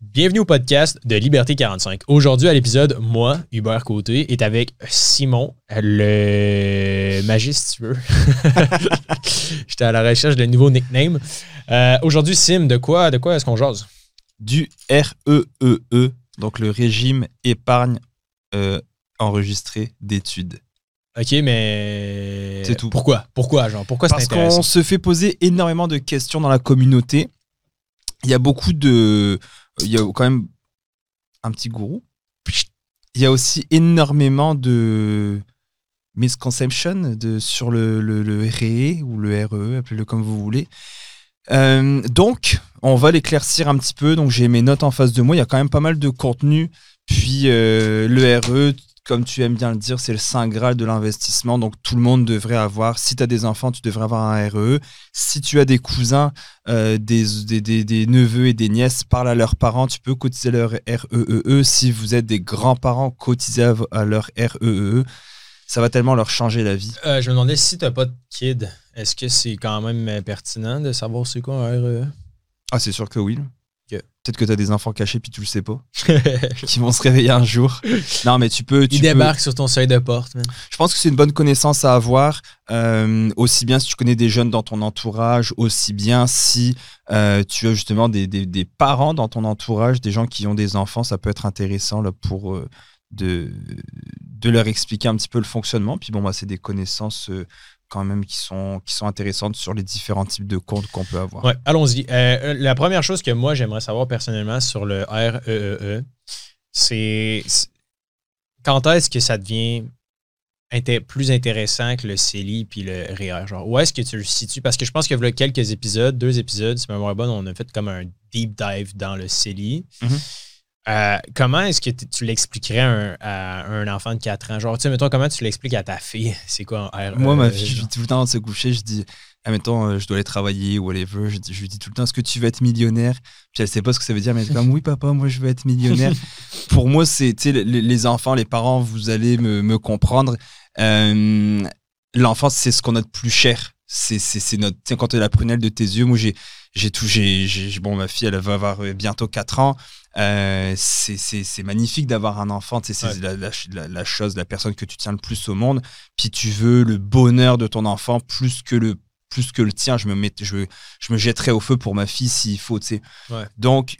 Bienvenue au podcast de Liberté 45. Aujourd'hui, à l'épisode, moi, Hubert Côté, est avec Simon, le magiste, si tu veux. J'étais à la recherche d'un nouveau nickname. Euh, Aujourd'hui, Sim, de quoi, de quoi est-ce qu'on jase? du REEE, E donc le régime épargne euh, enregistré d'études. OK, mais... C'est tout. Pourquoi? Pourquoi, genre? Pourquoi c'est Parce qu'on se fait poser énormément de questions dans la communauté. Il y a beaucoup de... Il y a quand même un petit gourou. Il y a aussi énormément de misconception de, sur le, le, RE ou le RE, appelez-le comme vous voulez. Euh, donc, on va l'éclaircir un petit peu. Donc, j'ai mes notes en face de moi. Il y a quand même pas mal de contenu. Puis, euh, le RE, comme tu aimes bien le dire, c'est le saint graal de l'investissement. Donc, tout le monde devrait avoir. Si tu as des enfants, tu devrais avoir un RE. Si tu as des cousins, euh, des, des, des- des neveux et des nièces, parle à leurs parents. Tu peux cotiser leur REEE. Si vous êtes des grands-parents, cotisez à, leur REEE. Ça va tellement leur changer la vie. Euh, je me demandais si t'as pas de kid, est-ce que c'est quand même pertinent de savoir c'est quoi un E RE? Ah, c'est sûr que oui. Peut-être que tu as des enfants cachés puis tu le sais pas, qui vont se réveiller un jour. Non, mais tu peux. Tu Il peux- débarque sur ton seuil de porte, man. Je pense que c'est une bonne connaissance à avoir, euh, aussi bien si tu connais des jeunes dans ton entourage, aussi bien si euh, tu as justement des, des- des parents dans ton entourage, des gens qui ont des enfants, ça peut être intéressant là, pour euh, de, de leur expliquer un petit peu le fonctionnement. Puis bon, bah, c'est des connaissances quand même qui sont, qui sont intéressantes sur les différents types de comptes qu'on peut avoir. Ouais, allons-y. Euh, la première chose que moi, j'aimerais savoir personnellement sur le REEE, c'est c'est- quand est-ce que ça devient inté- plus intéressant que le CELI puis le REER? Genre, où est-ce que tu le situes? Parce que je pense que voilà quelques épisodes, deux épisodes, si ma mémoire est bonne, on a fait comme un deep dive dans le CELI. Mhm. Euh, comment est-ce que tu l'expliquerais à un, à un enfant de 4 ans? Genre, tu sais, mettons, comment tu l'expliques à ta fille? C'est quoi un REEE? Moi, ma fille, je lui dis tout le temps de se coucher, je dis, ah, mettons, euh, je dois aller travailler ou whatever. Je, je lui dis tout le temps, est-ce que tu veux être millionnaire? Puis elle sait pas ce que ça veut dire, mais elle est comme, oui, papa, moi, je veux être millionnaire. Pour moi, c'est, tu sais, les, les enfants, les parents, vous allez me, me comprendre. Euh, L'enfant, c'est ce qu'on a de plus cher. C'est, c'est, c'est notre, sais, quand tu as la prunelle de tes yeux, moi, j'ai, j'ai tout, j'ai, j'ai- bon, ma fille, elle va avoir euh, bientôt 4 ans. Euh, c'est, c'est, c'est magnifique d'avoir un enfant, c'est Ouais. la, la, chose, la personne que tu tiens le plus au monde puis tu veux le bonheur de ton enfant plus que le plus que le tien, je me mets, je, je me jetterai au feu pour ma fille s'il faut, tu sais. Ouais. Donc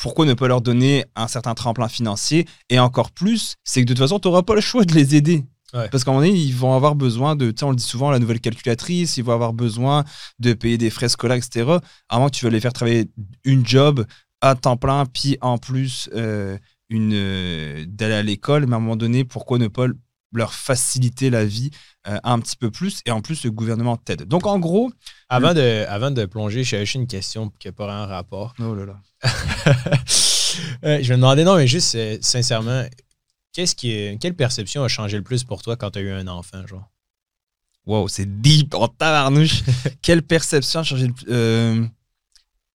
pourquoi ne pas leur donner un certain tremplin financier? Et encore plus, c'est que de toute façon, tu n'auras pas le choix de les aider. Ouais. Parce qu'à un moment donné, ils vont avoir besoin de, on le dit souvent, la nouvelle calculatrice, ils vont avoir besoin de payer des frais scolaires, etc. Moins que tu vas les faire travailler une job à temps plein, puis en plus euh, une euh, d'aller à l'école, mais à un moment donné, pourquoi ne pas leur faciliter la vie euh, un petit peu plus et en plus le gouvernement t'aide. Donc en gros, Avant de, avant de plonger, je cherche une question qui n'a pas un rapport. oh là là. Je me demandais, non, mais juste sincèrement, qu'est-ce qui, quelle perception a changé le plus pour toi quand tu as eu un enfant, genre? Wow, c'est deep en tabarnouche. Quelle perception a changé le plus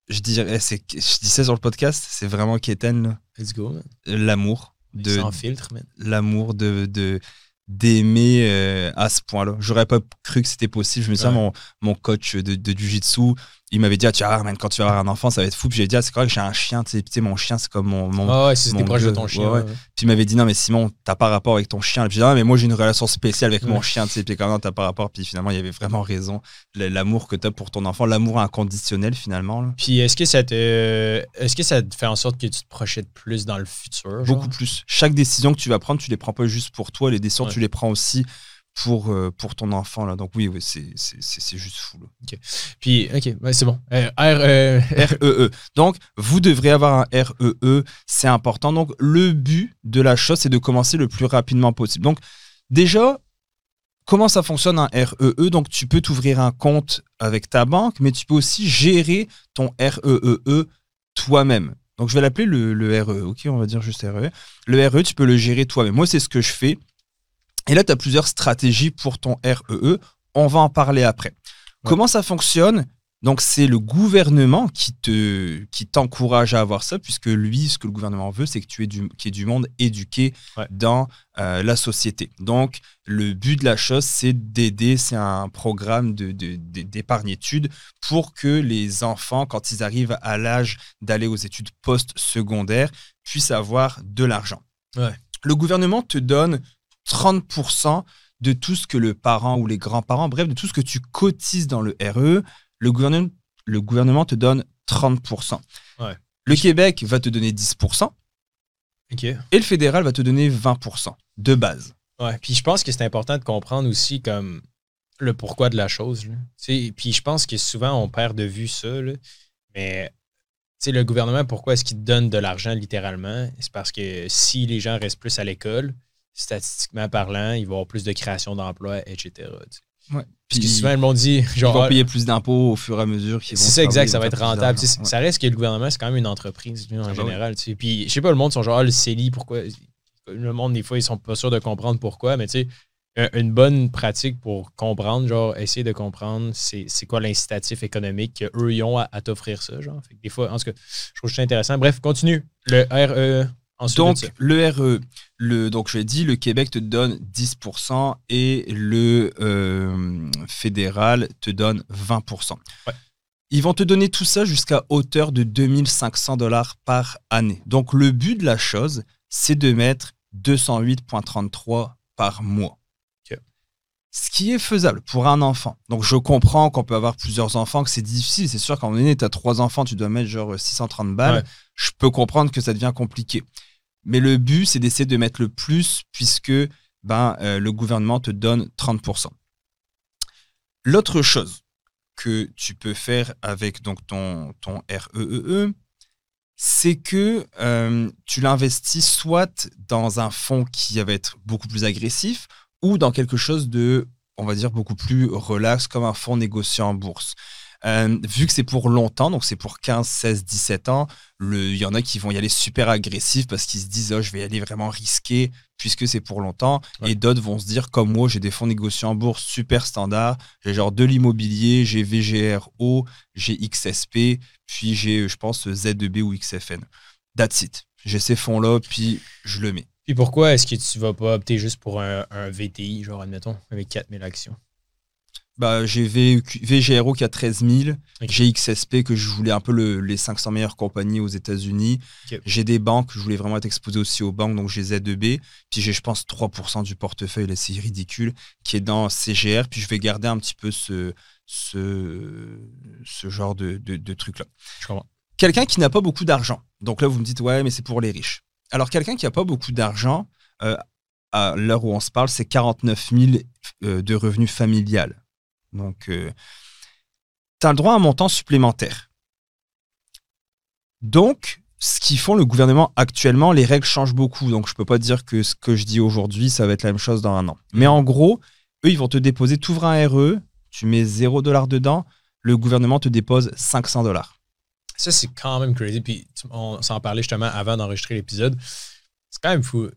Je dirais, c'est, je dis ça sur le podcast, c'est vraiment Kéten, là. Let's go, man. l'amour de Sans filtre, man. l'amour de, de d'aimer euh, à ce point-là. J'aurais pas cru que c'était possible. Je me Ouais. mon, mon coach de, de jiu-jitsu, il m'avait dit, ah, tu vas voir, man, quand tu vas avoir un enfant, ça va être fou. Puis j'ai dit, ah, c'est correct, j'ai un chien, tu sais, mon chien, c'est comme mon, mon, Ah ouais, si c'était mon proche de ton chien. ouais. ouais. Puis il m'avait dit non mais Simon t'as pas rapport avec ton chien. Puis j'ai dit non mais moi j'ai une relation spéciale avec mon chien. Tu sais puis quand même t'as pas rapport. Puis finalement il y avait vraiment raison. L'amour que t'as pour ton enfant, l'amour inconditionnel finalement. là. Puis est-ce que ça te est-ce que ça te fait en sorte que tu te projettes plus dans le futur? genre? Beaucoup plus. Chaque décision que tu vas prendre, tu les prends pas juste pour toi. Les décisions tu les prends aussi pour euh, pour ton enfant là. Donc oui oui c'est juste fou. là. Puis, ok, ouais, c'est bon. Euh, R, euh, REE. E. Donc, vous devrez avoir un REE, c'est important. Donc, le but de la chose, c'est de commencer le plus rapidement possible. Donc, déjà, comment ça fonctionne un REE Donc, tu peux t'ouvrir un compte avec ta banque, mais tu peux aussi gérer ton REE toi-même. Donc, je vais l'appeler le, le REE, ok On va dire juste REE. Le REE, tu peux le gérer toi-même. Moi, c'est ce que je fais. Et là, tu as plusieurs stratégies pour ton REE. On va en parler après. Comment ça fonctionne? Donc c'est le gouvernement qui te qui t'encourage à avoir ça, puisque lui, ce que le gouvernement veut, c'est que tu aies du, qu'il y ait du monde éduqué Ouais. dans euh, la société. Donc le but de la chose, c'est d'aider, c'est un programme de, de- d'épargne-études pour que les enfants, quand ils arrivent à l'âge d'aller aux études post-secondaires, puissent avoir de l'argent. Ouais. Le gouvernement te donne 30% de tout ce que le parent ou les grands-parents, bref, de tout ce que tu cotises dans le RE, le gouvernement, le gouvernement te donne 30%. Ouais. Le Québec va te donner 10% OK. et le fédéral va te donner 20% de base. Ouais, puis je pense que c'est important de comprendre aussi comme le pourquoi de la chose. Puis je pense que souvent on perd de vue ça. là. Mais le gouvernement, pourquoi est-ce qu'il te donne de l'argent littéralement? C'est parce que si les gens restent plus à l'école, statistiquement parlant, il va y avoir plus de création d'emplois, etc. tu sais. Parce Puis que souvent le monde dit ils genre vont ah, payer plus d'impôts au fur et à mesure qu'ils vont c'est ça, exact, ça ils va être rentable. Tu sais, d'argent. Ça reste que le gouvernement, c'est quand même une entreprise en Ah bah général. tu sais. Puis, je sais pas, le monde sont genre, ah, le CELI, pourquoi? Le monde, des fois, ils sont pas sûrs de comprendre pourquoi, mais tu sais, un- une bonne pratique pour comprendre, genre, essayer de comprendre c'est c'est quoi l'incitatif économique qu'eux, ils ont à, à t'offrir ça, genre. Fait que des fois, en tout cas, je trouve ça intéressant. Bref, continue. Le RE, ensuite Donc, le RE, le, donc je l'ai dit, le Québec te donne 10% et le euh, fédéral te donne 20%. Ouais. Ils vont te donner tout ça jusqu'à hauteur de 2500 dollars par année. Donc, le but de la chose, c'est de mettre 208,33 par mois. Ce qui est faisable pour un enfant. Donc, je comprends qu'on peut avoir plusieurs enfants, que c'est difficile. C'est sûr, quand on est né, tu as trois enfants, tu dois mettre genre 630 balles. Ouais. Je peux comprendre que ça devient compliqué. Mais le but, c'est d'essayer de mettre le plus puisque ben, euh, le gouvernement te donne 30%. L'autre chose que tu peux faire avec donc ton, ton REEE, c'est que euh, tu l'investis soit dans un fonds qui va être beaucoup plus agressif ou dans quelque chose de, on va dire, beaucoup plus relax, comme un fonds négocié en bourse. Euh, vu que c'est pour longtemps, donc c'est pour 15, 16, 17 ans, il y en a qui vont y aller super agressifs parce qu'ils se disent oh, je vais y aller vraiment risqué puisque c'est pour longtemps. Ouais. Et d'autres vont se dire comme moi, j'ai des fonds négociés en bourse super standards. J'ai genre de l'immobilier, j'ai VGRO, j'ai XSP, puis j'ai, je pense, ZEB ou XFN. That's it. J'ai ces fonds-là, puis je le mets. Puis pourquoi est-ce que tu vas pas opter juste pour un, un VTI, genre, admettons, avec 4000 actions? Bah, j'ai VGRO qui a 13 000. Ok. J'ai XSP que je voulais un peu le- les 500 meilleures compagnies aux États-Unis. J'ai des banques, je voulais vraiment être exposé aussi aux banques, donc j'ai Z2B. Puis j'ai, je pense, 3% du portefeuille, là, c'est ridicule, qui est dans CGR. Puis je vais garder un petit peu ce, ce, ce genre de, de, de truc-là. Quelqu'un qui n'a pas beaucoup d'argent. Donc là, vous me dites, ouais, mais c'est pour les riches. Alors, quelqu'un qui n'a pas beaucoup d'argent, euh, à l'heure où on se parle, c'est 49 000 euh, de revenus familial. Donc, tu as le droit à un montant supplémentaire. Donc, ce qu'ils font le gouvernement actuellement, les règles changent beaucoup. Donc, je peux pas dire que ce que je dis aujourd'hui, ça va être la même chose dans un an. Mais en gros, eux, ils vont te déposer, tu ouvres un RE, tu mets 0 dollar dedans, le gouvernement te dépose 500 dollars. Ça, c'est quand même crazy. Puis on s'en parlait justement avant d'enregistrer l'épisode. C'est quand même fou.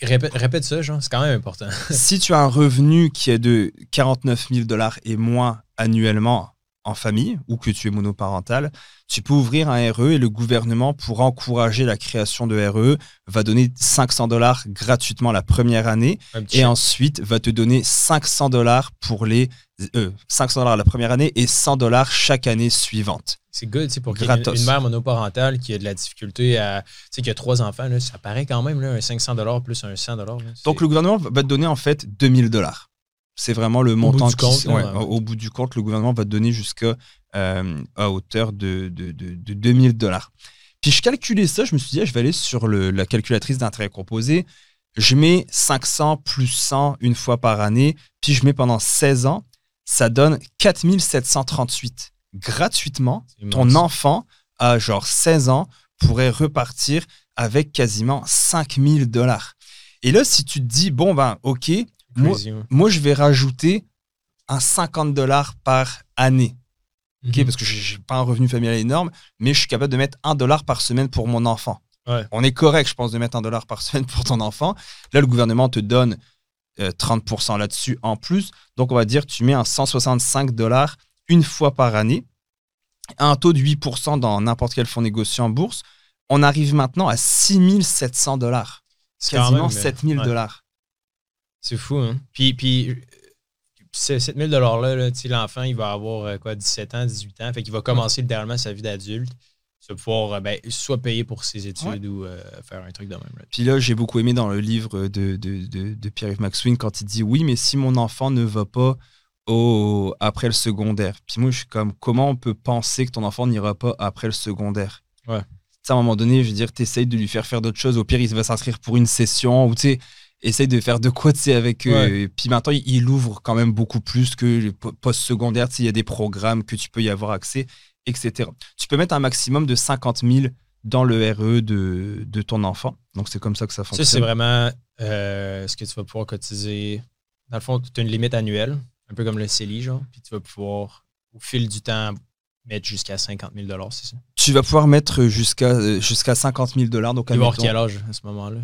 Répète, répète ça, genre, c'est quand même important. si tu as un revenu qui est de 49 000 dollars et moins annuellement en famille ou que tu es monoparental, tu peux ouvrir un RE et le gouvernement, pour encourager la création de RE, va donner 500 dollars gratuitement la première année et ensuite va te donner 500 dollars pour les euh, 500 dollars la première année et 100 dollars chaque année suivante. C'est good, tu sais, pour qu'il y ait une, mère monoparentale qui a de la difficulté à. Tu sais, qui a trois enfants, là, ça paraît quand même, là, un 500 plus un 100 là, Donc le gouvernement va te donner en fait 2000 dollars. C'est vraiment le montant du qui- compte, là, ouais, ouais. au bout du compte, le gouvernement va te donner jusqu'à euh, à hauteur de, de, de, de 2000 dollars. Puis je calculais ça, je me suis dit, ah, je vais aller sur le- la calculatrice d'intérêt composé. Je mets 500 plus 100 une fois par année, puis je mets pendant 16 ans, ça donne 4738 gratuitement. Ton enfant à genre 16 ans pourrait repartir avec quasiment 5000 dollars. Et là, si tu te dis, bon, ben, ok, moi, je vais rajouter un 50 dollars par année. ok Mhm. Parce que j'ai j'ai pas un revenu familial énorme, mais je suis capable de mettre un dollar par semaine pour mon enfant. Ouais. On est correct, je pense, de mettre un dollar par semaine pour ton enfant. Là, le gouvernement te donne euh, 30% là-dessus en plus. Donc, on va dire, tu mets un 165 dollars une fois par année. un taux de 8% dans n'importe quel fonds négocié en bourse, on arrive maintenant à 6700 dollars. Quasiment même, euh, 7000 ouais. dollars. C'est fou, hein? Puis, puis ces 7000 $-là, là, l'enfant, il va avoir euh, quoi, 17 ans, 18 ans. Fait qu'il va commencer littéralement sa vie d'adulte. Vas pouvoir euh, ben, soit payer pour ses études ou euh, faire un truc de même. là. Puis là, j'ai beaucoup aimé dans le livre de, de, de, de Pierre-Yves Maxwin quand il dit Oui, mais si mon enfant ne va pas au, après le secondaire. Puis moi, je suis comme Comment on peut penser que ton enfant n'ira pas après le secondaire? Ouais. À un moment donné, je veux dire, t'essayes de lui faire faire d'autres choses. Au pire, il va s'inscrire pour une session ou tu sais, essaye de faire de quoi, tu sais, avec. euh, Puis maintenant, il, il ouvre quand même beaucoup plus que le po- post-secondaire. Tu sais, il y a des programmes que tu peux y avoir accès, etc. Tu peux mettre un maximum de 50 000 dans le RE de, de ton enfant. Donc, c'est comme ça que ça Ça, fonctionne. c'est vraiment euh, ce que tu vas pouvoir cotiser. Dans le fond, tu as une limite annuelle, un peu comme le CELI, genre. Puis tu vas pouvoir, au fil du temps, mettre jusqu'à 50 000 c'est ça? Tu vas pouvoir mettre jusqu'à euh, jusqu'à 50 000 dollars. Donc, avoir admettons, quel âge à ce moment-là?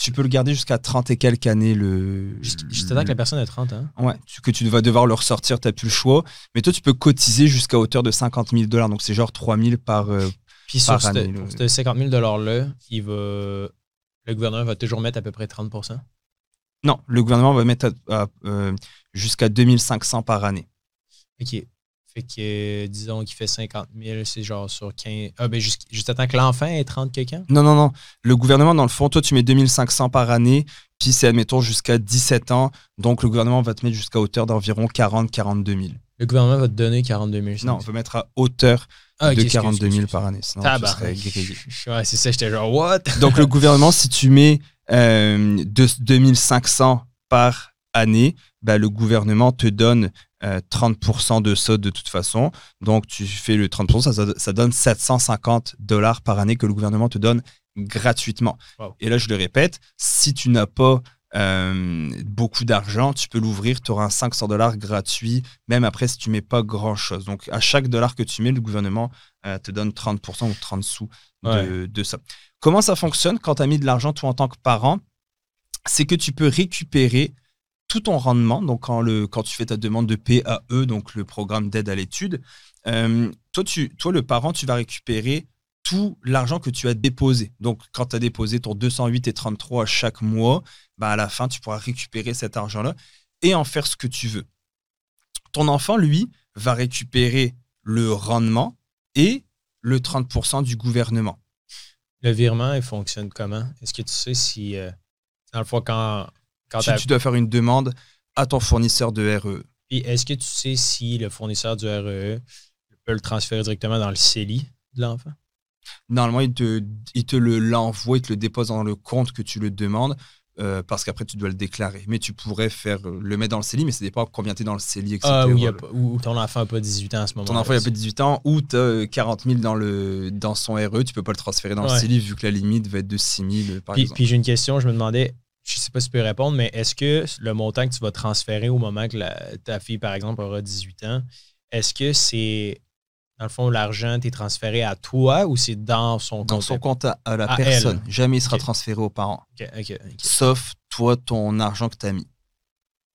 tu peux le garder jusqu'à 30 et quelques années. Le, Juste temps que la personne ait 30 ans. Ouais, tu- que tu vas devoir le ressortir, tu n'as plus le choix. Mais toi, tu peux cotiser jusqu'à hauteur de 50 000 dollars. Donc, c'est genre 3 000 par. euh, Puis sur Par année, pour là. ce 50 000 $-là, il va, le gouvernement va toujours mettre à peu près 30% Non, le gouvernement va mettre à- à, euh, jusqu'à 2500 par année. OK. Fait que, euh, disons qu'il fait 50 000, c'est genre sur 15. Ah, ben, juste, juste attends que l'enfant ait 30 quelqu'un? Non, non, non. Le gouvernement, dans le fond, toi, tu mets 2500 par année, puis c'est, admettons, jusqu'à 17 ans. Donc, le gouvernement va te mettre jusqu'à hauteur d'environ 40-42 000. Le gouvernement va te donner 42 000. Non, on va mettre à hauteur Ah, de excuse, 42 000 excuse, par année. Sinon, Tabarnak. tu serais grillé. Ouais, c'est ça, j'étais genre, what? Donc, le gouvernement, si tu mets euh, deux- 2500 par année, bah, le gouvernement te donne euh, 30% de ça de toute façon. Donc, tu fais le 30%, ça, ça donne 750 dollars par année que le gouvernement te donne gratuitement. Wow. Et là, je le répète, si tu n'as pas euh, beaucoup d'argent, tu peux l'ouvrir, tu auras un 500 dollars gratuit, même après si tu mets pas grand-chose. Donc, à chaque dollar que tu mets, le gouvernement euh, te donne 30% ou 30 sous de, de ça. Comment ça fonctionne quand tu as mis de l'argent, toi, en tant que parent? C'est que tu peux récupérer tout ton rendement. Donc, quand, le, quand tu fais ta demande de PAE, donc le programme d'aide à l'étude, euh, toi, tu, toi, le parent, tu vas récupérer tout l'argent que tu as déposé. Donc, quand tu as déposé ton 208 et 33 chaque mois, bah, à la fin, tu pourras récupérer cet argent-là et en faire ce que tu veux. Ton enfant, lui, va récupérer le rendement et le 30% du gouvernement. Le virement, il fonctionne comment? Est-ce que tu sais si, euh, dans le quand, quand Tu, dois faire une demande à ton fournisseur de. RE. Puis est-ce que tu sais si le fournisseur du REE peut le transférer directement dans le CELI de l'enfant? Normalement, il te, il te le l'envoie, il te le dépose dans le compte que tu le demandes, euh, parce qu'après, tu dois le déclarer. Mais tu pourrais faire euh, le mettre dans le CELI, mais ça dépend combien tu es dans le CELI, etc. Ah, ou, il y a pas- ou ton enfant n'a pas 18 ans à ce moment-là. Ton enfant, il a pas 18 ans, ou tu as 40 000 dans, le, dans son RE, tu peux pas le transférer dans le. CELI, vu que la limite va être de 6 000, par Puis, exemple. puis j'ai une question, je me demandais, je sais pas si tu peux répondre, mais est-ce que le montant que tu vas transférer au moment que la- ta fille, par exemple, aura 18 ans, est-ce que c'est, dans le fond, l'argent t'est transféré à toi ou c'est dans son dans compte? son compte à, à la À personne. Jamais il sera transféré aux parents. Sauf toi, ton argent que tu as mis.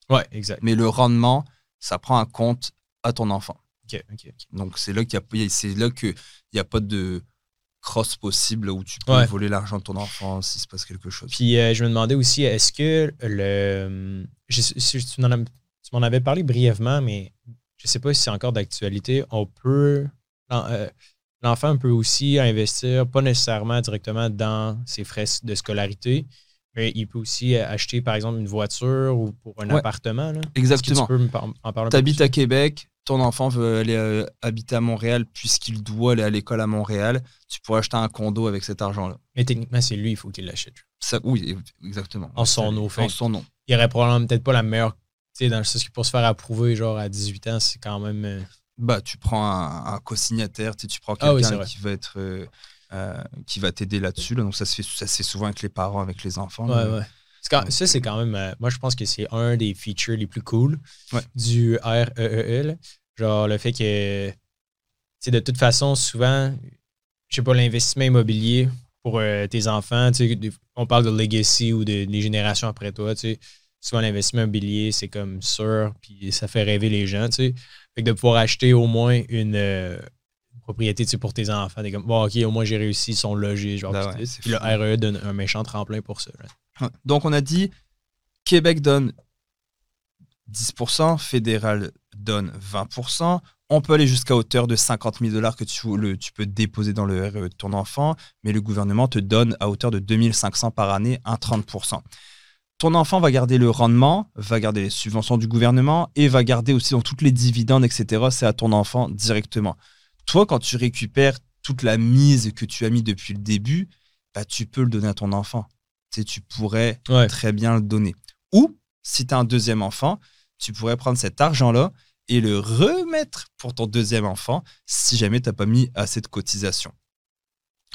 Ouais, exact. Mais le rendement, ça prend un compte à ton enfant. Ok, ok, ok. Donc c'est là qu'il y a, c'est là que il y a pas de cross possible où tu peux Ouais. voler l'argent de ton enfant s'il se passe quelque chose. Puis euh, je me demandais aussi, est-ce que le. Je, si tu m'en avais parlé brièvement, mais je sais pas si c'est encore d'actualité. On peut. euh, L'enfant peut aussi investir, pas nécessairement directement dans ses frais de scolarité, mais il peut aussi euh, acheter, par exemple, une voiture ou pour un Ouais. appartement. là. Exactement. tu peux en parler un Tu peu habites plus? à Québec, ton enfant veut aller euh, habiter à Montréal puisqu'il doit aller à l'école à Montréal, tu pourrais acheter un condo avec cet argent-là. Mais techniquement, c'est lui, il faut qu'il l'achète. Ça, oui, exactement. En son nom. En son nom. Il aurait probablement peut-être pas la meilleure. Tu sais, dans le sens que pour se faire approuver, genre à 18 ans, c'est quand même. euh, Bah, tu prends un, un co-signataire, tu, prends Ah oui, quelqu'un qui va être euh, euh, qui va t'aider là-dessus. là. Donc ça se fait ça se fait souvent avec les parents, avec les enfants. Ouais, ouais. Quand- ça, c'est quand même. euh, moi, je pense que c'est un des features les plus cool Ouais. du REEE. là. Genre, le fait que. Tu sais, de toute façon, souvent, je sais pas, l'investissement immobilier pour euh, tes enfants, tu on parle de legacy ou de, des générations après toi, tu sais. Souvent, l'investissement immobilier, c'est comme sûr, puis ça fait rêver les gens, tu sais. Fait que de pouvoir acheter au moins une. euh, propriété pour tes enfants. T'es comme, bon, OK, au moins j'ai réussi, ils sont logés. Genre, Ben ouais, Puis le fou. RE donne un méchant tremplin pour ça. Ouais. Donc, on a dit Québec donne 10%, fédéral donne 20%. On peut aller jusqu'à hauteur de 50 000 dollars que tu, le- tu peux déposer dans le RE de ton enfant, mais le gouvernement te donne à hauteur de 2500 par année un 30%. Ton enfant va garder le rendement, va garder les subventions du gouvernement et va garder aussi dans toutes les dividendes, etc. C'est à ton enfant directement. Toi, quand tu récupères toute la mise que tu as mis depuis le début, bah, tu peux le donner à ton enfant. Tu sais, tu pourrais Ouais. très bien le donner. Ou, si tu as un deuxième enfant, tu pourrais prendre cet argent-là et le remettre pour ton deuxième enfant si jamais tu n'as pas mis assez de cotisation.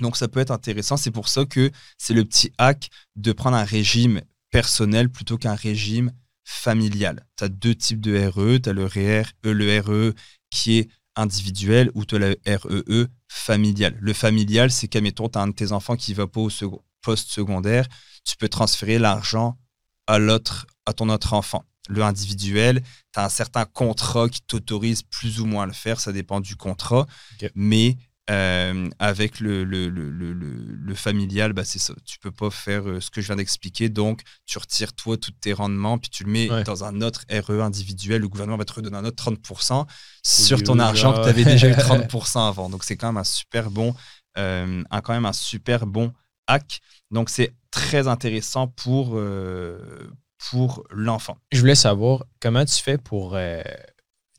Donc ça peut être intéressant. C'est pour ça que c'est le petit hack de prendre un régime personnel plutôt qu'un régime familial. Tu as deux types de RE. Tu as le, RER, euh, le RE qui est individuel ou tu as le REE familial. Le familial, c'est qu'admettons, tu as un de tes enfants qui va pas au second- poste secondaire, tu peux transférer l'argent à l'autre, à ton autre enfant. Le individuel, tu as un certain contrat qui t'autorise plus ou moins à le faire, ça dépend du contrat. Mais euh, avec le, le, le, le, le- le familial, bah, c'est ça. Tu peux pas faire euh, ce que je viens d'expliquer. Donc, tu retires toi tous tes rendements, puis tu le mets Ouais. dans un autre RE individuel. Le gouvernement va te redonner un autre 30% sur ton argent que tu avais déjà eu 30% avant. Donc, c'est quand même un super bon, euh, un, quand même un super bon hack. Donc, c'est très intéressant pour, euh, pour l'enfant. Je voulais savoir comment tu fais pour.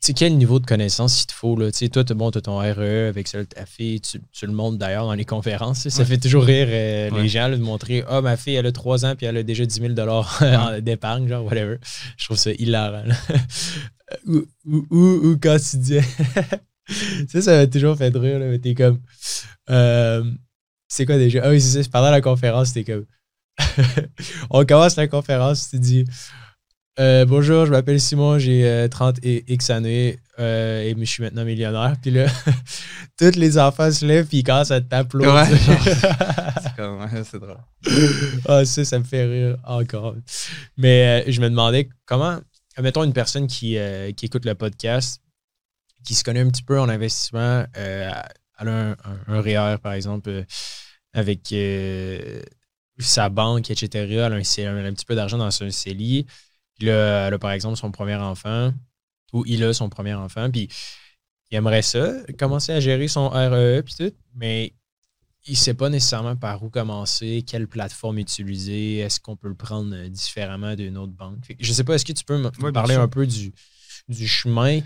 Tu sais, quel niveau de connaissance il te faut. Là? Tu sais, toi, tu bon, as ton RE avec ça, ta fille, tu, tu le montres d'ailleurs dans les conférences. Ça Ouais. fait toujours rire euh, Ouais. les gens là, de montrer Ah, ma fille, elle a 3 ans puis elle a déjà 10 000 en- d'épargne, genre, whatever. Je trouve ça hilarant. là. ou, ou, ou, ou quand tu disais. ça, ça m'a toujours fait rire. Là, mais t'es comme. euh, c'est quoi déjà? Ah oui, c'est ça. Pendant la conférence, t'es comme. On commence la conférence, tu dis. Euh, bonjour, je m'appelle Simon, j'ai euh, 30 et X années euh, et je suis maintenant millionnaire. Puis là, tous les enfants se lèvent puis ils commencent à t'applaudir. Ouais, C'est ouais, c'est drôle. ah, ça, ça me fait rire encore. Mais euh, je me demandais comment, mettons une personne qui, euh, qui écoute le podcast, qui se connaît un petit peu en investissement, euh, elle a un, un, un REER, par exemple, euh, avec euh, sa banque, etc. Elle a un, C- elle a un petit peu d'argent dans son CELI. Puis là, elle a, par exemple, son premier enfant, ou il a son premier enfant, puis il aimerait ça, commencer à gérer son REE, puis tout, mais il ne sait pas nécessairement par où commencer, quelle plateforme utiliser, est-ce qu'on peut le prendre différemment d'une autre banque. Je sais pas, est-ce que tu peux me parler un peu du, du chemin?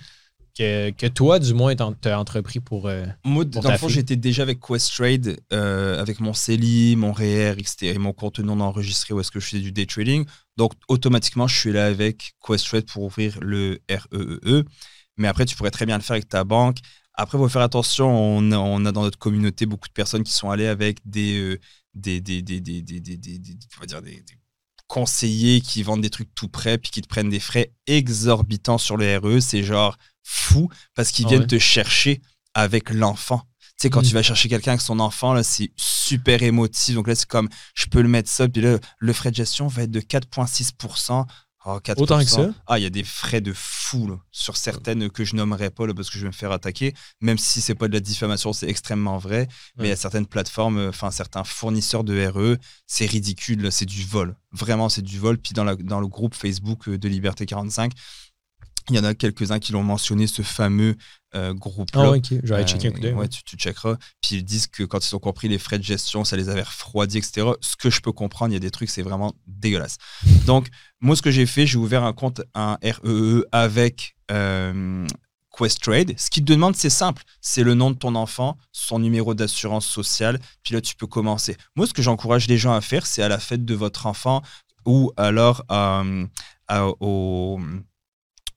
Que, que toi, du moins, t'as entrepris pour. euh, Moi, Pour dans le fond, j'étais déjà avec Questrade, euh, avec mon CELI, mon REER, etc. et mon compte non enregistré où est-ce que je faisais du day trading. Donc, automatiquement, je suis là avec Questrade pour ouvrir le REEE. Mais après, tu pourrais très bien le faire avec ta banque. Après, il faut faire attention. On a, on a dans notre communauté beaucoup de personnes qui sont allées avec des, euh, des, des, des, des, des, des- des- des- on va dire des- des conseillers qui vendent des trucs tout prêts puis qui te prennent des frais exorbitants sur le RE. C'est genre fou parce qu'ils Ah viennent ouais. te chercher avec l'enfant. Tu sais, quand Mm. tu vas chercher quelqu'un avec son enfant, là, c'est super émotif. Donc là, c'est comme, je peux le mettre ça. Puis là, le frais de gestion va être de 4,6%. Oh, 4%. Autant que ça? Ah, il y a des frais de fou là, sur certaines que je nommerai pas là, parce que je vais me faire attaquer. Même si c'est pas de la diffamation, c'est extrêmement vrai. Mais il y a certaines plateformes, enfin certains fournisseurs de RE, c'est ridicule. C'est du vol. Vraiment, c'est du vol. Puis dans, la- dans le groupe Facebook euh, de Liberté 45, il y en a quelques-uns qui l'ont mentionné, ce fameux euh, groupe-là. Ah, ok. J'aurais Euh, checké un coup d'œil. Ouais, tu, tu checkeras. Puis ils disent que quand ils ont compris les frais de gestion, ça les avait refroidis, etc. Ce que je peux comprendre, il y a des trucs, c'est vraiment dégueulasse. Donc, moi, ce que j'ai fait, j'ai ouvert un compte, un REE avec euh, Questrade. Ce qu'ils te demandent, c'est simple. C'est le nom de ton enfant, son numéro d'assurance sociale. Puis là, tu peux commencer. Moi, ce que j'encourage les gens à faire, c'est à la fête de votre enfant ou alors euh, à- au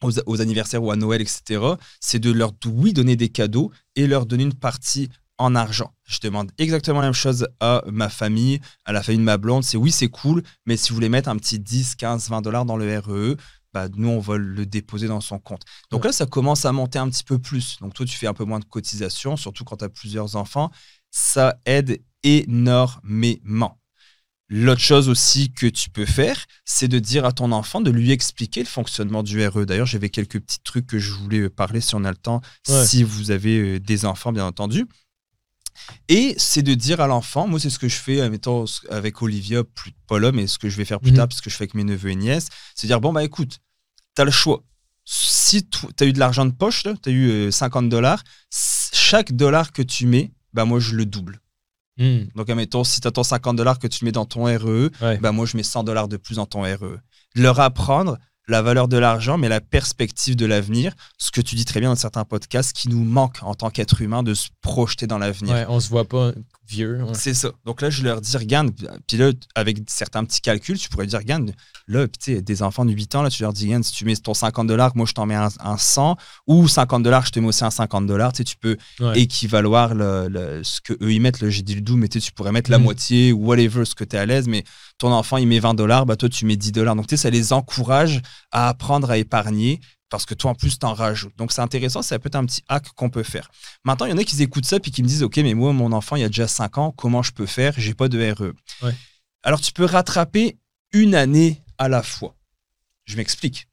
aux, aux anniversaires ou à Noël, etc., c'est de leur, oui, donner des cadeaux et leur donner une partie en argent. Je demande exactement la même chose à ma famille, à la famille de ma blonde. C'est oui, c'est cool, mais si vous voulez mettre un petit 10, 15, 20 dollars dans le REE, bah, nous, on va le déposer dans son compte. Donc là, ça commence à monter un petit peu plus. Donc toi, tu fais un peu moins de cotisation, surtout quand tu as plusieurs enfants. Ça aide énormément. L'autre chose aussi que tu peux faire, c'est de dire à ton enfant, de lui expliquer le fonctionnement du RE. D'ailleurs, j'avais quelques petits trucs que je voulais parler si on a le temps, Ouais. si vous avez euh, des enfants, bien entendu. Et c'est de dire à l'enfant, moi c'est ce que je fais, euh, mettons, avec Olivia, plus pas là, mais ce que je vais faire plus Mhm. tard, parce que je fais avec mes neveux et nièces, c'est dire, bon, bah écoute, tu as le choix. Si tu as eu de l'argent de poche, tu as eu euh, 50 dollars, chaque dollar que tu mets, bah moi je le double. Hmm. Donc, admettons, si tu as ton 50 dollars que tu mets dans ton RE, Ouais. bah moi je mets 100 dollars de plus dans ton RE. Leur apprendre la valeur de l'argent, mais la perspective de l'avenir, ce que tu dis très bien dans certains podcasts, qui nous manque en tant qu'être humain de se projeter dans l'avenir. Ouais, on se voit pas vieux. ouais. C'est ça. Donc là, je leur dis, regarde, puis là, avec certains petits calculs, tu pourrais dire, regarde, là, tu sais, des enfants de 8 ans, là, tu leur dis, regarde, si tu mets ton 50 dollars, moi, je t'en mets un, un 100, ou 50 dollars, je te mets aussi un 50 dollars, tu sais, tu peux Ouais. équivaloir le, le- ce que eux ils mettent, là, j'ai dit le double, mais tu pourrais mettre la Mhm. moitié, ou whatever, ce que tu es à l'aise, mais ton enfant, il met 20 dollars, bah toi, tu mets 10 dollars. Donc, tu sais, ça les encourage à apprendre à épargner, parce que toi, en plus, t'en rajoutes. Donc, c'est intéressant, ça peut être un petit hack qu'on peut faire. Maintenant, il y en a qui écoutent ça puis qui me disent Ok, mais moi, mon enfant, il a déjà 5 ans, comment je peux faire? J'ai pas de RE. Ouais. Alors, tu peux rattraper une année à la fois. Je m'explique.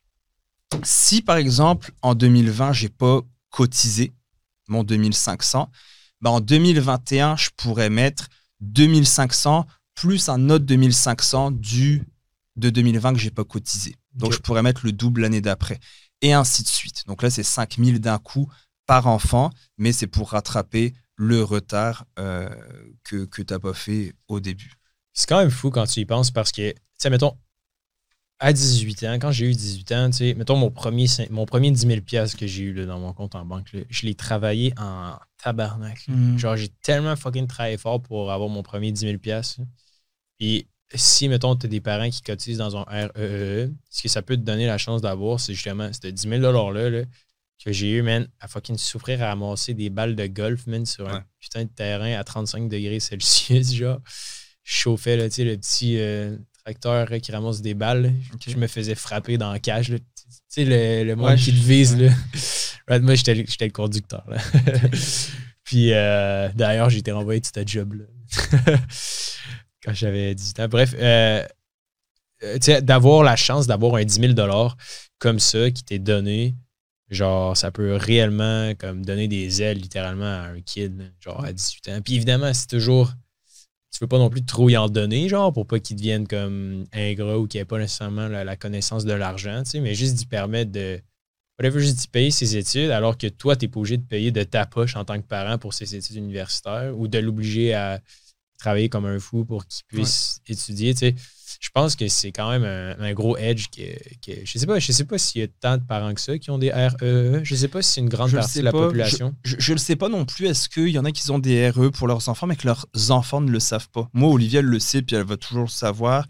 Si, par exemple, en 2020, j'ai pas cotisé mon 2500, bah, en 2021, je pourrais mettre 2500 plus un autre 2500 du de 2020 que j'ai pas cotisé. Donc, je pourrais mettre le double l'année d'après. Et ainsi de suite. Donc là, c'est 5000 d'un coup par enfant, mais c'est pour rattraper le retard euh, que, que tu n'as pas fait au début. C'est quand même fou quand tu y penses parce que, tu sais, mettons, à 18 ans, quand j'ai eu 18 ans, tu sais, mettons mon premier, mon premier 10 000 piastres que j'ai eu là, dans mon compte en banque, là, je l'ai travaillé en tabarnak. là. Genre, j'ai tellement fucking travaillé fort pour avoir mon premier 10 000 piastres. là. Puis, si, mettons, tu as des parents qui cotisent dans un REE, ce que ça peut te donner la chance d'avoir, c'est justement ce 10 000 $-là là, que j'ai eu, man, à fucking souffrir à ramasser des balles de golf, man, sur Ouais. un putain de terrain à 35 degrés Celsius, genre. Je chauffais, là, tu sais, le petit euh, tracteur là, qui ramasse des balles. là. Ok. Je me faisais frapper dans la cage, là. Tu sais, le, le monde Ouais, qui te vise, ouais. là. Moi, j'étais le conducteur, là. Puis, euh, d'ailleurs, j'ai été renvoyé de ce job-là. Quand j'avais 18 ans. Bref, euh, euh, d'avoir la chance d'avoir un 10 000 comme ça qui t'est donné, genre, ça peut réellement comme donner des ailes littéralement à un kid, genre à 18 ans. Puis évidemment, c'est toujours. Tu veux pas non plus trop y en donner, genre, pour pas qu'il devienne comme ingrat ou qu'il ait pas nécessairement la, la connaissance de l'argent, tu sais, mais juste d'y permettre de. Whatever, juste d'y payer ses études, alors que toi, t'es pas obligé de payer de ta poche en tant que parent pour ses études universitaires ou de l'obliger à travailler comme un fou pour qu'il puisse étudier, tu sais. Je pense que c'est quand même un, un gros edge que, que- je sais pas, je sais pas s'il y a tant de parents que ça qui ont des REE. Je sais pas si c'est une grande Je partie de la pas. population. Je, je le sais pas non plus. Est-ce qu'il y en a qui ont des RE pour leurs enfants, mais que leurs enfants ne le savent pas? Moi, Olivia, elle le sait, puis elle va toujours le savoir.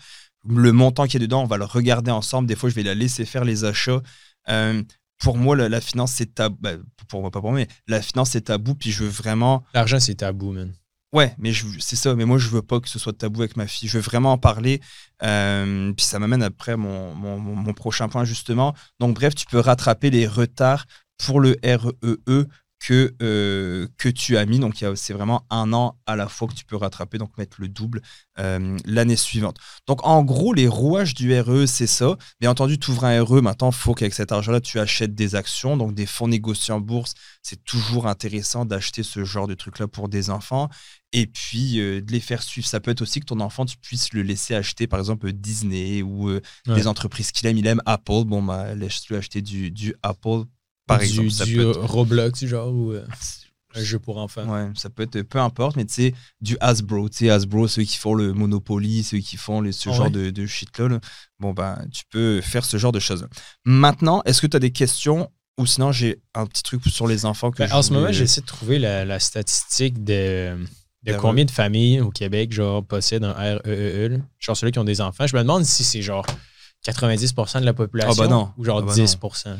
Le montant qui est dedans, on va le regarder ensemble. Des fois, je vais la laisser faire les achats. Euh, pour moi, la, la finance, c'est tabou. Bah, pour moi, pas pour moi, mais la finance, c'est tabou. Puis je veux vraiment. L'argent, c'est tabou, man. Ouais, mais c'est ça. Mais moi, je veux pas que ce soit tabou avec ma fille. Je veux vraiment en parler. Euh, puis ça m'amène après mon, mon, prochain point, justement. Donc, bref, tu peux rattraper les retards pour le REE que, euh, que tu as mis. Donc, c'est vraiment un an à la fois que tu peux rattraper, donc mettre le double euh, l'année suivante. Donc, en gros, les rouages du RE, c'est ça. Bien entendu, tu ouvres un RE. Maintenant, il faut qu'avec cet argent-là, tu achètes des actions, donc des fonds négociés en bourse. C'est toujours intéressant d'acheter ce genre de trucs-là pour des enfants et puis euh, de les faire suivre. Ça peut être aussi que ton enfant, tu puisses le laisser acheter, par exemple, Disney ou euh, Ouais. des entreprises qu'il aime. Il aime Apple. Bon, bah, laisse-le acheter du, du Apple, par du, exemple. Ça du peut être- Roblox, genre, ou euh, un jeu pour enfants. Ouais, ça peut être peu importe, mais tu sais, du Hasbro. Tu sais, Hasbro, ceux qui font le Monopoly, ceux qui font les, ce Ah genre ouais. de, de shit-là. là. Bon, ben, tu peux faire ce genre de choses. Maintenant, est-ce que tu as des questions ou sinon j'ai un petit truc sur les enfants que Ben, en ce moment, j'essaie de trouver la, la statistique de, de combien de familles au Québec genre, possèdent un REE. là. Genre ceux-là qui ont des enfants. Je me demande si c'est genre 90% de la population Ah bah non. ou genre Ah bah 10%. Genre.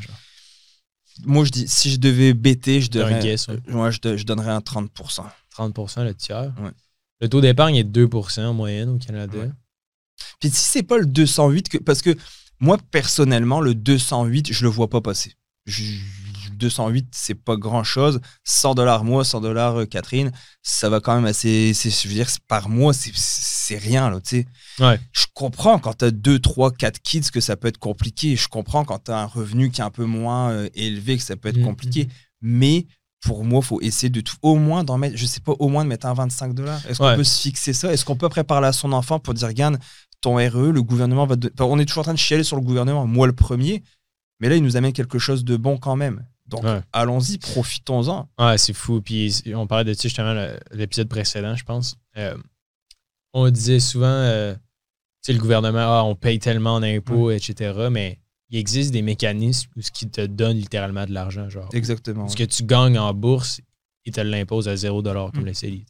Moi, je dis, si je devais bêter, je donnerais, guess, ouais. je, donnerais un 30%. 30% le tiers. Ouais. Le taux d'épargne est de 2% en moyenne au Canada. Puis si c'est pas le 208, que, parce que moi, personnellement, le 208, je le vois pas passer. Je- 208, c'est pas grand chose. 100 dollars moi, 100 dollars euh, Catherine, ça va quand même assez. Je veux dire, par mois, c'est- rien, là, tu sais. Ouais. Je comprends quand t'as 2, 3, 4 kids que ça peut être compliqué. Je comprends quand t'as un revenu qui est un peu moins euh, élevé que ça peut être Mhm. compliqué. Mais pour moi, faut essayer de tout, au moins d'en mettre, je sais pas, au moins de mettre un 25 dollars. Est-ce qu'on peut se fixer ça? Est-ce qu'on peut après parler à son enfant pour dire, regarde, ton RE, le gouvernement va. te- Enfin, on est toujours en train de chialer sur le gouvernement, moi le premier, mais là, il nous amène quelque chose de bon quand même. Donc, Ouais. allons-y, profitons-en. Ouais, c'est fou. Puis on parlait de ça justement l'épisode précédent, je pense. Euh, on disait souvent, euh, tu sais, le gouvernement, ah, on paye tellement d'impôts, etc. Mais il existe des mécanismes où ce qui te donne littéralement de l'argent. Genre, Exactement. ce que tu gagnes en bourse, ils te l'imposent à 0 comme Mm. les CELI.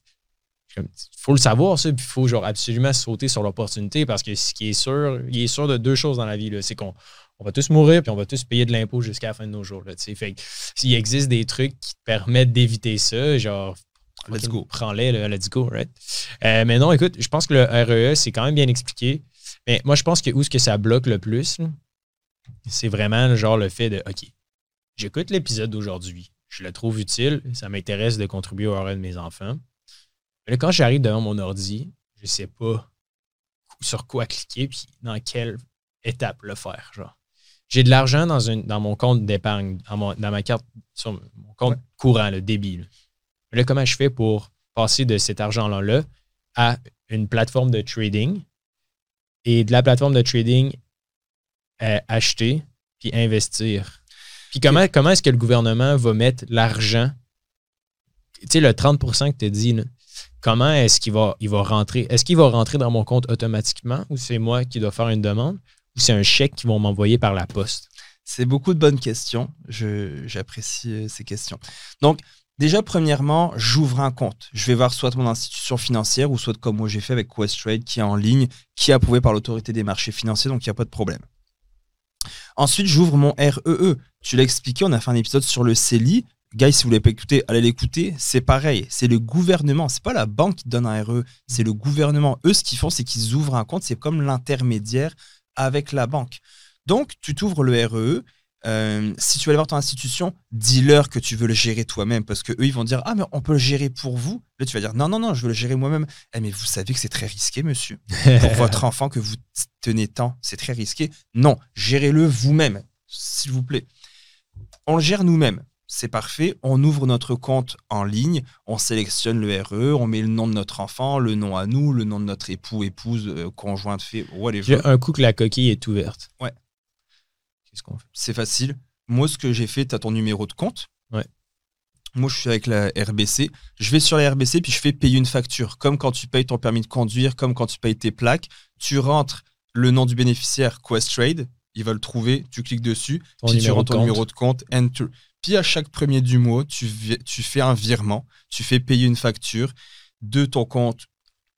Il faut le savoir, ça, puis il faut genre absolument sauter sur l'opportunité parce que ce qui est sûr, il est sûr de deux choses dans la vie, là, c'est qu'on on va tous mourir puis on va tous payer de l'impôt jusqu'à la fin de nos jours. Là, fait que s'il existe des trucs qui te permettent d'éviter ça, genre Let's go. Prends-les, let's go, right? Euh, mais non, écoute, je pense que le REE, c'est quand même bien expliqué. Mais moi, je pense que où ce que ça bloque le plus, c'est vraiment genre le fait de OK, j'écoute l'épisode d'aujourd'hui, je le trouve utile, ça m'intéresse de contribuer au REE de mes enfants. Mais là, quand j'arrive devant mon ordi, je sais pas sur quoi cliquer puis dans quelle étape le faire. Genre. J'ai de l'argent dans, une, dans mon compte d'épargne, dans, ma carte, sur mon compte Ouais. courant, le débit. Là. Mais là, comment je fais pour passer de cet argent-là là, à une plateforme de trading et de la plateforme de trading euh, acheter puis investir? Puis comment, comment est-ce que le gouvernement va mettre l'argent? Tu sais, le 30 que tu as dit, là, comment est-ce qu'il va, il va rentrer? Est-ce qu'il va rentrer dans mon compte automatiquement ou c'est moi qui dois faire une demande? Ou c'est un chèque qu'ils vont m'envoyer par la poste? C'est beaucoup de bonnes questions. J'apprécie euh, ces questions. Donc, déjà, premièrement, j'ouvre un compte. Je vais voir soit mon institution financière ou soit comme moi j'ai fait avec Questrade qui est en ligne, qui est approuvé par l'autorité des marchés financiers, donc il n'y a pas de problème. Ensuite, j'ouvre mon REE. Tu l'as expliqué, on a fait un épisode sur le CELI. Guys, si vous ne l'avez pas écouté, allez l'écouter. C'est pareil. C'est le gouvernement. C'est pas la banque qui donne un REE. C'est le gouvernement. Eux, ce qu'ils font, c'est qu'ils ouvrent un compte. C'est comme l'intermédiaire avec la banque. Donc, tu t'ouvres le REE. Euh, si tu vas aller voir ton institution, dis-leur que tu veux le gérer toi-même parce que eux ils vont dire ah mais on peut le gérer pour vous. Là tu vas dire non non non je veux le gérer moi-même. Eh, mais vous savez que c'est très risqué monsieur pour votre enfant que vous tenez tant c'est très risqué. Non gérez-le vous-même s'il vous plaît. On le gère nous-mêmes. C'est parfait. On ouvre notre compte en ligne, on sélectionne le RE, on met le nom de notre enfant, le nom à nous, le nom de notre époux, épouse, euh, conjointe, fait, whatever. J'ai un coup que la coquille est ouverte. Ouais. Qu'est-ce qu'on fait? c'est facile. Moi, ce que j'ai fait, tu as ton numéro de compte. Ouais. Moi, je suis avec la RBC. Je vais sur la RBC, puis je fais payer une facture. Comme quand tu payes ton permis de conduire, comme quand tu payes tes plaques. Tu rentres le nom du bénéficiaire Questrade. Il va le trouver. Tu cliques dessus. Ton puis tu rentres ton numéro de compte. Enter. Puis à chaque premier du mois, tu, fais un virement. Tu fais payer une facture de ton compte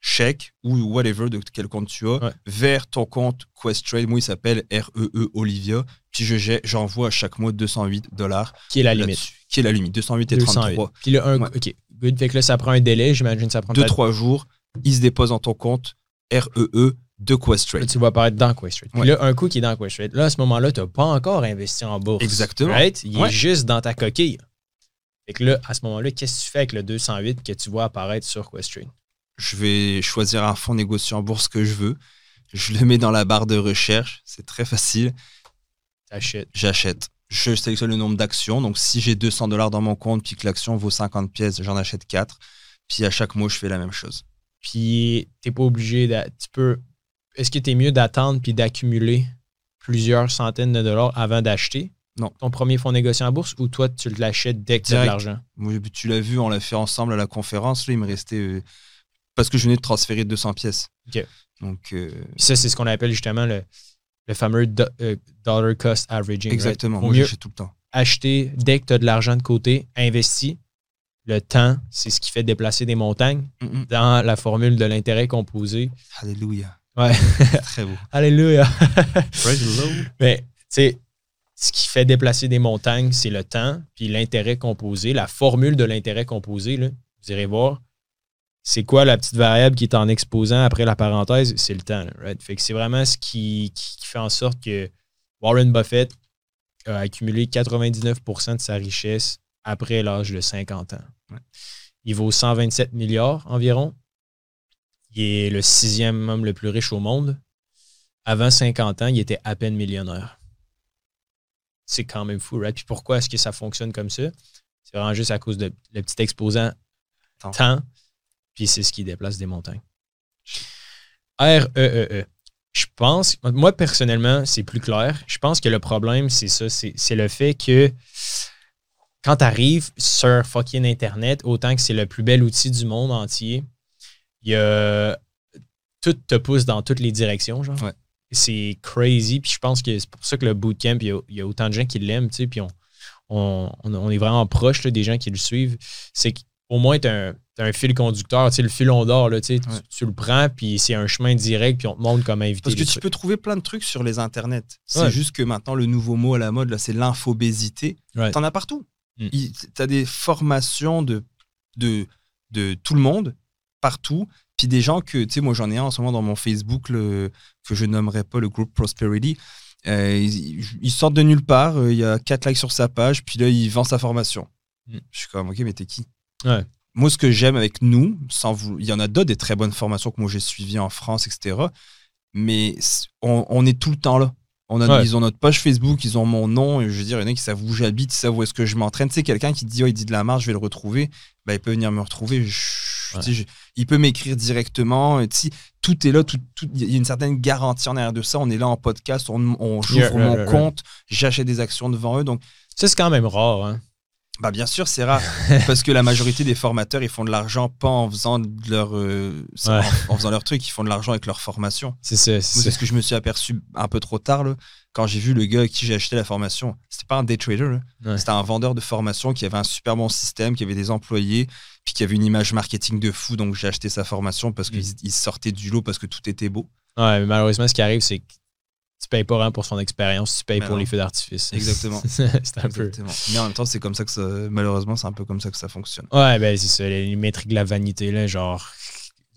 chèque ou whatever de quel compte tu as Ouais. vers ton compte Questrade. Moi, il s'appelle REE Olivia. Puis je j'envoie à chaque mois 208 dollars. Qui est la limite? Qui est la limite 208 et 208. 33. Puis un, Ouais. OK, good. Fait que là, ça prend un délai. J'imagine ça prend 2-3 jours, il se dépose dans ton compte REE de Là, Questrade. tu vas apparaître dans Questrade. Puis Ouais. là, un coup qui est dans Questrade, là, à ce moment-là, tu n'as pas encore investi en bourse. Exactement. Right? Il Ouais. est juste dans ta coquille. Fait que là, à ce moment-là, qu'est-ce que tu fais avec le 208 que tu vois apparaître sur Questrade? Je vais choisir un fonds négocié en bourse que je veux. Je le mets dans la barre de recherche. C'est très facile. T'achètes. J'achète. Je sélectionne le nombre d'actions. Donc, si j'ai 200 dollars dans mon compte puis que l'action vaut 50 pièces, j'en achète 4. Puis à chaque mois, je fais la même chose. Puis, t'es pas obligé de. Tu peux. Est-ce que t'es mieux d'attendre puis d'accumuler plusieurs centaines de dollars avant d'acheter? Non. ton premier fonds négocié en bourse ou toi, tu l'achètes dès que tu as de l'argent? Moi, tu l'as vu, on l'a fait ensemble à la conférence. Là, il me restait. euh, parce que je venais de transférer 200 pièces. OK. Donc, euh, ça, c'est ce qu'on appelle justement le, le fameux do- euh, dollar cost averaging. right? exactement. Faut Moi, j'achète tout le temps. acheter dès que tu as de l'argent de côté, investis. Le temps, c'est ce qui fait déplacer des montagnes Mm, dans la formule de l'intérêt composé. Alléluia. Ouais. Très beau. Alléluia. Praise the Lord. Mais, tu sais, ce qui fait déplacer des montagnes, c'est le temps, puis l'intérêt composé. La formule de l'intérêt composé, là, vous irez voir, c'est quoi la petite variable qui est en exposant après la parenthèse? C'est le temps. là, right? Fait que c'est vraiment ce qui, qui- qui fait en sorte que Warren Buffett a accumulé 99% de sa richesse après l'âge de 50 ans. Ouais. Il vaut 127 milliards environ. Il est le sixième homme le plus riche au monde. Avant 50 ans, il était à peine millionnaire. C'est quand même fou, right? Puis pourquoi est-ce que ça fonctionne comme ça? C'est vraiment juste à cause de le petit exposant Temps. temps. Puis c'est ce qui déplace des montagnes. R-E-E-E. Je pense, moi personnellement, c'est plus clair. Je pense que le problème, c'est ça. C'est c'est le fait que quand tu arrives sur fucking Internet, autant que c'est le plus bel outil du monde entier, il y a. Tout te pousse dans toutes les directions, genre. Ouais. C'est crazy. Puis je pense que c'est pour ça que le bootcamp, il y a, il y a autant de gens qui l'aiment, tu sais. Puis on, on, on- est vraiment proche là, des gens qui le suivent. C'est qu'au moins, tu as, un fil conducteur, tu sais, le filon d'or, là, tu, sais, tu- Ouais. tu le prends, puis c'est un chemin direct, puis on te montre comment éviter Parce que tu trucs. peux trouver plein de trucs sur les internets. C'est Ouais. juste que maintenant, le nouveau mot à la mode, là, c'est l'infobésité. T'en as partout. Mm. Tu as des formations de, de, de tout le monde, partout. Puis des gens que, tu sais, moi j'en ai un en ce moment dans mon Facebook le, que je nommerai pas le groupe Prosperity. Euh, ils, ils sortent de nulle part, euh, il y a 4 likes sur sa page, puis là, il vend sa formation. Mm. Je suis comme, ok, mais t'es qui? Ouais. Moi, ce que j'aime avec nous, sans vous, il y en a d'autres des très bonnes formations que moi j'ai suivies en France, etc. Mais on, on est tout le temps là. On a, Ouais. Ils ont notre page Facebook, ils ont mon nom. Et je veux dire, il y en a qui savent où j'habite, ils savent où est-ce que je m'entraîne. Tu sais, quelqu'un qui dit, oh, il dit de la marche, je vais le retrouver. Bah, il peut venir me retrouver. Je- Ouais. tu sais, je- il peut m'écrire directement. Tu sais, tout est là. tout- tout- Il y a une certaine garantie en arrière de ça. On est là en podcast, on, Yeah, yeah, mon yeah, compte, j'achète des actions devant eux. Donc, c'est quand même rare. Hein? bah bien sûr, c'est rare parce que la majorité des formateurs, ils font de l'argent pas en faisant de leur euh, Ouais. en, en faisant leur truc, ils font de l'argent avec leur formation. C'est ce que je me suis aperçu un peu trop tard là, quand j'ai vu le gars avec qui j'ai acheté la formation. C'était pas un day trader. Ouais. c'était un vendeur de formation qui avait un super bon système, qui avait des employés, puis qui avait une image marketing de fou. Donc j'ai acheté sa formation parce Mm. qu'il il sortait du lot parce que tout était beau. Ouais, mais malheureusement, ce qui arrive, c'est que tu payes pas vraiment pour son expérience, tu payes pour non. les feux d'artifice. Exactement. c'est un peu. Mais en même temps, c'est comme ça que ça, malheureusement, c'est un peu comme ça que ça fonctionne. Ouais, ben c'est ça, les métriques de la vanité, là, genre,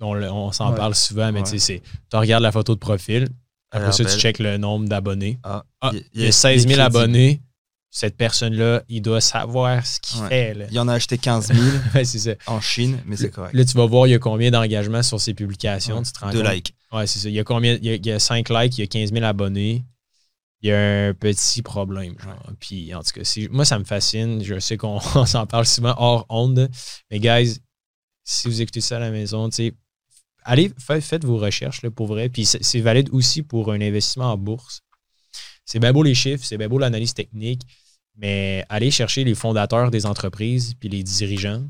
on, s'en Ouais. parle souvent, mais Ouais. tu sais, c'est- tu regardes la photo de profil, après ça, tu checkes le nombre d'abonnés. Ah, Ah, il y a- il y a 16 000 il est crédible. abonnés, cette personne-là, il doit savoir ce qu'il Ouais. fait, là. Il y en a acheté 15 000 Ouais, ça. en Chine, mais c'est correct. Là, tu vas voir, il y a combien d'engagements sur ses publications, Ouais. tu te rends De compte? likes. Ouais, c'est ça. Il y a combien il y a, il y a 5 likes, il y a 15 000 abonnés. Il y a un petit problème. genre. Puis, en tout cas, moi, ça me fascine. Je sais qu'on on s'en parle souvent hors onde. Mais, guys, si vous écoutez ça à la maison, tu sais, allez, fa- faites vos recherches là, pour vrai. Puis, c'est valide aussi pour un investissement en bourse. C'est bien beau les chiffres, c'est bien beau l'analyse technique, mais allez chercher les fondateurs des entreprises puis les dirigeants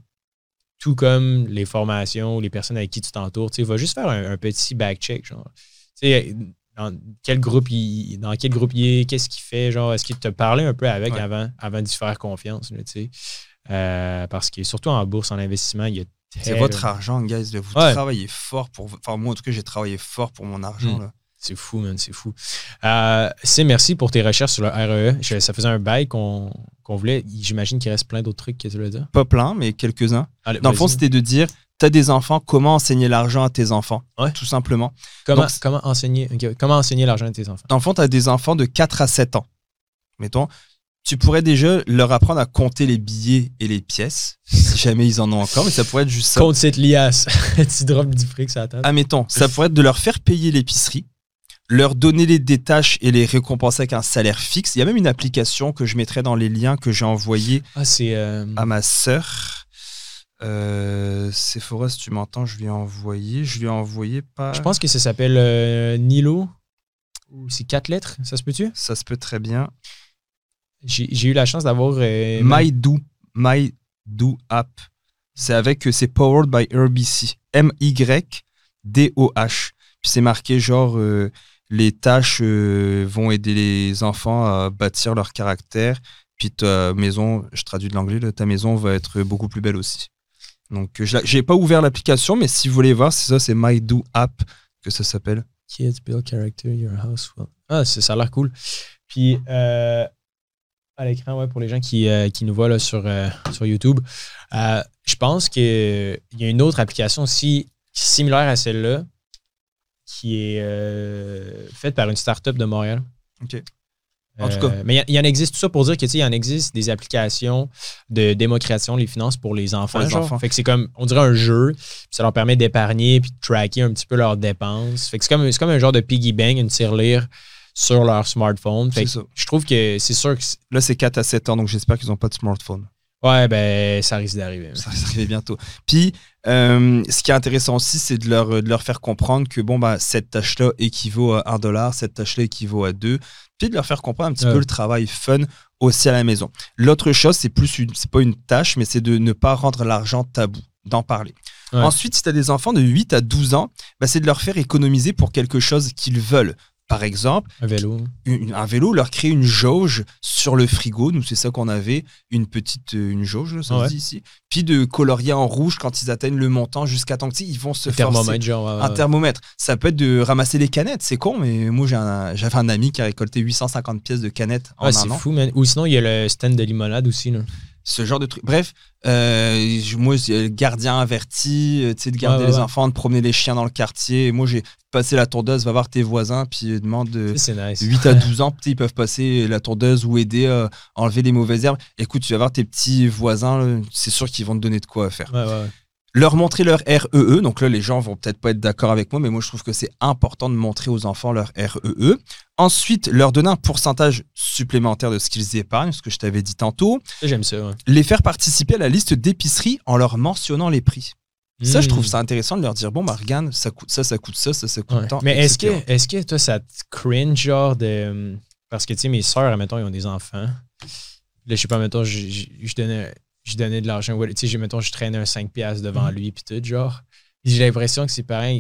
tout comme les formations, les personnes avec qui tu t'entoures. Tu va juste faire un, un petit back-check. Genre. Tu sais, dans quel groupe il, dans quel groupe il est, qu'est-ce qu'il fait, genre, est-ce qu'il te parlait un peu avec Ouais. avant, avant d'y faire confiance, tu sais? Euh, parce que surtout en bourse, en investissement, il y a C'est votre argent, guys. Vous Ouais. travaillez fort pour. Enfin, moi, en tout cas, j'ai travaillé fort pour mon argent. Mm. là. C'est fou, man, c'est fou. Euh, c'est merci pour tes recherches sur le REE. Je- ça faisait un bail qu'on qu'on voulait. J'imagine qu'il reste plein d'autres trucs que tu voulais dire. Pas plein, mais quelques-uns. Dans le fond, c'était de dire t'as des enfants, comment enseigner l'argent à tes enfants? Ouais. Tout simplement. comment, donc- comment enseigner, comment enseigner l'argent à tes enfants? Dans le fond, tu as des enfants de 4 à 7 ans. Mettons, tu pourrais déjà leur apprendre à compter les billets et les pièces, si jamais ils en ont encore, mais ça pourrait être juste ça. Compte cette liasse. tu drops du fric la table. Admettons, ça pourrait être de leur faire payer l'épicerie, leur donner les détaches et les récompenser avec un salaire fixe. Il y a même une application que je mettrai dans les liens que j'ai envoyés Ah, euh, à ma sœur. Euh, Sephora, si tu m'entends, je lui ai envoyé. Je lui ai envoyé pas. Je pense que ça s'appelle euh, Nilo. Ou c'est quatre lettres, ça se peut-tu? Ça se peut très bien. J'ai eu la chance d'avoir. euh, My Do, My Do App. C'est avec, c'est powered by RBC. M-Y-D-O-H. Puis c'est marqué genre, euh, les tâches euh, vont aider les enfants à bâtir leur caractère. Puis ta maison, je traduis de l'anglais, ta maison va être beaucoup plus belle aussi. Donc, euh, je l'ai- j'ai pas ouvert l'application, mais si vous voulez voir, c'est ça, c'est My Do App que ça s'appelle. Kids build character, your house will. Ah, c'est- ça a l'air cool. Puis, euh, à l'écran, ouais, pour les gens qui, euh, qui nous voient là, sur, euh, sur YouTube, euh, je pense qu'il y a une autre application aussi similaire à celle-là qui est euh, faite par une startup de Montréal. Ok. En tout cas. Euh, mais il y en existe tout ça pour dire que tu sais, il y en existe des applications de démocratisation des finances pour les enfants. Pour les enfants. Fait que c'est comme, on dirait un jeu, puis ça leur permet d'épargner puis de tracker un petit peu leurs dépenses. Fait que c'est comme, comme un genre de piggy bank, une tirelire sur leur smartphone. Fait que ça. je trouve que c'est sûr que. Là, c'est 4 à 7 ans, donc j'espère qu'ils n'ont pas de smartphone. Ouais, ben, ça risque d'arriver. Ça va arriver bientôt. Puis, euh, ce qui est intéressant aussi, c'est de leur, de leur faire comprendre que bon, bah, cette tâche-là équivaut à 1 dollar, cette tâche-là équivaut à 2. Puis de leur faire comprendre un petit Ouais. peu le travail fun aussi à la maison. L'autre chose, c'est plus une, c'est pas une tâche, mais c'est de ne pas rendre l'argent tabou, d'en parler. Ouais. Ensuite, si tu as des enfants de 8 à 12 ans, bah, c'est de leur faire économiser pour quelque chose qu'ils veulent. Par exemple, Un vélo. une- un vélo leur crée une jauge sur le frigo. Nous, c'est ça qu'on avait, une petite euh, une jauge, ça Ouais. se dit ici. Puis de colorier en rouge quand ils atteignent le montant jusqu'à temps que ils vont se Un forcer. thermomètre, genre. euh, Un thermomètre. Ça peut être de ramasser des canettes, c'est con, mais moi un- j'avais un ami qui a récolté 850 pièces de canettes en ouais, un c'est an. fou, man. Ou sinon, il y a le stand de limonade aussi. Là. Ce genre de truc. Bref, euh, moi, gardien averti, euh, tu sais, de garder Ouais, ouais, les ouais. enfants, de promener les chiens dans le quartier. Et moi, j'ai passé la tondeuse, va voir tes voisins, puis euh, demande de. Ça, C'est nice. 8 à 12 ans, ils peuvent passer la tondeuse ou aider à enlever les mauvaises herbes. Écoute, tu vas voir tes petits voisins, c'est sûr qu'ils vont te donner de quoi faire. Leur montrer leur REE, donc là, les gens vont peut-être pas être d'accord avec moi, mais moi, je trouve que c'est important de montrer aux enfants leur REE. Ensuite, leur donner un pourcentage supplémentaire de ce qu'ils épargnent, ce que je t'avais dit tantôt. J'aime ça. ouais. Les faire participer à la liste d'épicerie en leur mentionnant les prix. Ça, je trouve Mm. ça intéressant de leur dire bon, bah, regarde, ça coûte ça, ça coûte ça, ça, ça coûte Ouais. tant. Mais est-ce que, est-ce que toi, ça te cringe, genre de. Parce que, tu sais, mes soeurs, mettons, ils ont des enfants. Là, je sais pas, mettons, je, je, je donnais, je donnais de l'argent. Tu sais, j'ai- mettons, je traînais un 5$ piastres devant Mhm. lui, puis tout, genre. J'ai l'impression que ses parents,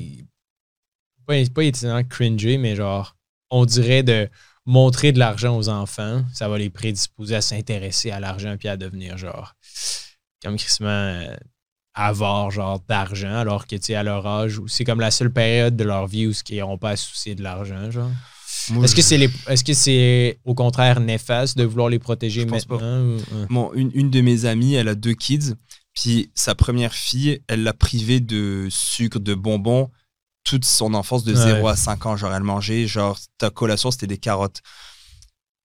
pas, pas étonnamment cringy, mais genre, on dirait de montrer de l'argent aux enfants, ça va les prédisposer à s'intéresser à l'argent puis à devenir, genre, comme crissement euh, avare, genre, d'argent, alors que, tu sais, à leur âge, c'est comme la seule période de leur vie où ils n'auront pas à se soucier de l'argent, genre. Moi, Est-ce que c'est les, est-ce que c'est au contraire néfaste de vouloir les protéger Je pense pas. maintenant? ou-. Bon, une, une de mes amies, elle a deux kids. Puis sa première fille, elle l'a privée de sucre, de bonbons toute son enfance de Ouais. 0 à 5 ans. Genre, elle mangeait, genre, ta collation, c'était des carottes.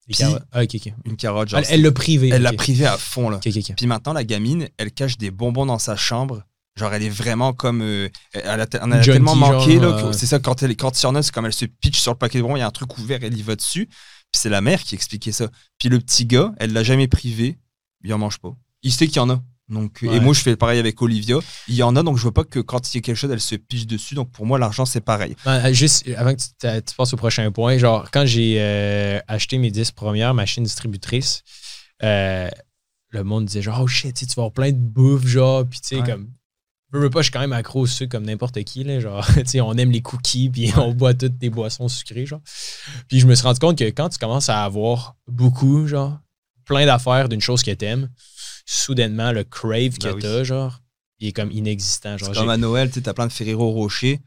Puis-. Ah. Une carotte, genre. Elle elle l'a privé. elle l'a privée à fond, là. Puis maintenant, la gamine, elle cache des bonbons dans sa chambre. Genre, elle est vraiment comme. euh, elle a, on a Junkie, tellement manqué, genre, là. euh. C'est ça, quand, elle, quand il y en a, c'est comme elle se pitch sur le paquet de bonbons, il y a un truc ouvert, elle y va dessus. Puis c'est la mère qui expliquait ça. Puis le petit gars, elle l'a jamais privé, il en mange pas. Il sait qu'il y en a. Donc, Ouais. Et moi, je fais pareil avec Olivia. Il y en a, donc je veux pas que quand il y a quelque chose, elle se pitche dessus. Donc pour moi, l'argent, c'est pareil. Ben, juste avant que tu, passes au prochain point, genre, quand j'ai euh, acheté mes 10 premières machines distributrices, euh, le monde disait genre, oh shit, tu vas avoir plein de bouffe, genre, puis tu sais, Ouais. comme. Je veux pas, je suis quand même accro au sucre comme n'importe qui, là, genre, on aime les cookies, puis on boit toutes des boissons sucrées, genre. Puis je me suis rendu compte que quand tu commences à avoir beaucoup, genre, plein d'affaires d'une chose que t'aimes, soudainement, le crave que oui. t'as, genre, il est comme inexistant. Genre, comme à Noël, tu t'as plein de Ferrero Rocher.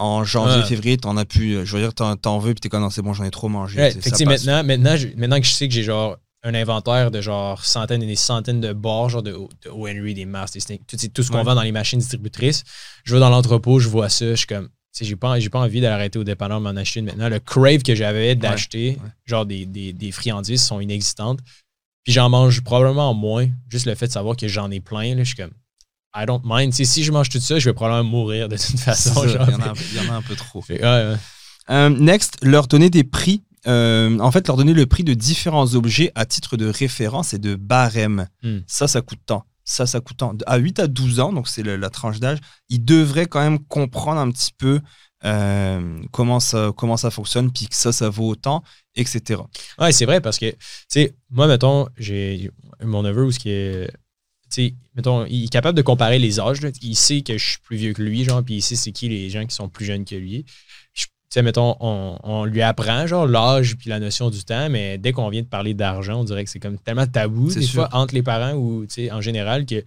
En janvier, février, t'en as plus. Je veux dire, t'en, veux, puis t'es comme, non, c'est bon, j'en ai trop mangé. Ouais, fait que, ça maintenant, maintenant, je- maintenant que je sais que j'ai genre un inventaire de genre centaines et des centaines de bars, genre de, de O. Henry, des Mars, des Snake, tout, ce qu'on Ouais. vend dans les machines distributrices. Je vais dans l'entrepôt, je vois ça, je suis comme, j'ai pas, j'ai pas envie d'arrêter au dépanneur de m'en acheter une maintenant. Le crave que j'avais d'acheter, ouais. genre des, des, des friandises sont inexistantes. Puis j'en mange probablement moins. Juste le fait de savoir que j'en ai plein, là, je suis comme, I don't mind. Tu sais, si je mange tout ça, je vais probablement mourir de toute façon. il, y en a, un- il y en a un peu trop. Fait- ouais, ouais. Euh, next, leur donner des prix. Euh, en fait, leur donner le prix de différents objets à titre de référence et de barème. Hmm. Ça, ça coûte tant. Ça, ça coûte tant. À 8 à 12 ans, donc c'est la tranche d'âge, ils devraient quand même comprendre un petit peu euh, comment, ça, comment ça fonctionne, puis que ça, ça vaut autant, etc. Ouais, c'est vrai parce que, tu sais, moi, mettons, j'ai mon neveu où ce qui est. Tu sais, mettons, il est capable de comparer les âges. là. Il sait que je suis plus vieux que lui, genre, puis il sait c'est qui les gens qui sont plus jeunes que lui. Tu sais, mettons, on, on lui apprend, genre, l'âge puis la notion du temps, mais dès qu'on vient de parler d'argent, on dirait que c'est comme tellement tabou, des sûr. fois, entre les parents ou, tu sais, en général, que.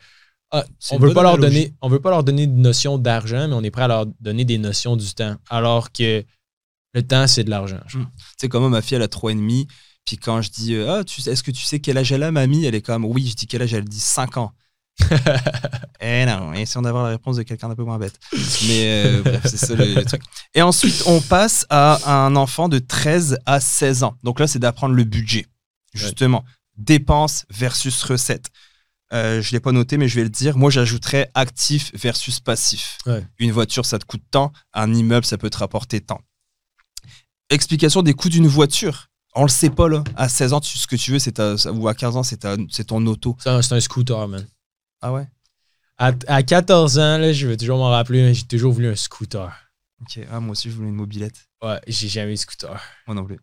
ah, on veut pas leur donner, on veut pas leur donner de notion d'argent, mais on est prêt à leur donner des notions du temps. Alors que le temps, c'est de l'argent. genre. Tu sais, comme moi, ma fille, elle a 3,5. Puis quand je dis, euh, ah, tu sais- est-ce que tu sais quel âge elle a, mamie Elle est comme, oui, je dis quel âge elle dit 5 ans. Eh non, essayons d'avoir la réponse de quelqu'un d'un peu moins bête. Mais euh, bref, c'est ça le, le truc. Et ensuite, on passe à un enfant de 13 à 16 ans. Donc là, c'est d'apprendre le budget. Justement, dépenses versus recettes. Euh, je ne l'ai pas noté, mais je vais le dire. Moi, j'ajouterais actif versus passif. Ouais. Une voiture, ça te coûte tant. Un immeuble, ça peut te rapporter tant. Explication des coûts d'une voiture. On le sait pas, là. À 16 ans, tu- ce que tu veux, c'est ou à 15 ans, c'est ton auto. C'est un, c'est un scooter, man. Ah ouais? À, à 14 ans, là, je vais toujours m'en rappeler, mais j'ai toujours voulu un scooter. Ok. Ah, moi aussi, je voulais une mobilette. Ouais, j'ai jamais eu de scooter. Moi non plus.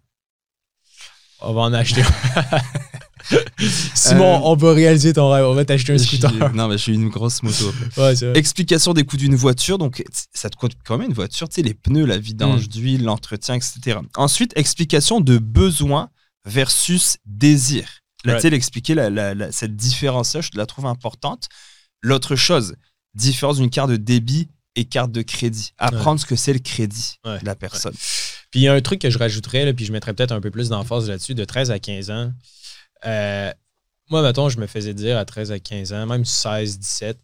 On va en acheter un. Simon, Euh, on va réaliser ton rêve. On va t'acheter un scooter. Non, mais j'ai une grosse moto. Ouais, vrai. Explication des coûts d'une voiture. Donc, ça te coûte quand même une voiture, tu sais, les pneus, la vidange Mm. d'huile, l'entretien, etc. Ensuite, explication de besoin versus désir. Là, Right. tu sais, l'expliquer, la- la- la- cette différence-là, je la trouve importante. L'autre chose, différence d'une carte de débit et carte de crédit. Apprendre ce que c'est le crédit Ouais. de la personne. Puis il y a un truc que je rajouterais, là, puis je mettrais peut-être un peu plus d'emphase là-dessus, de 13 à 15 ans. Euh, moi, mettons, je me faisais dire à 13 à 15 ans, même 16, 17,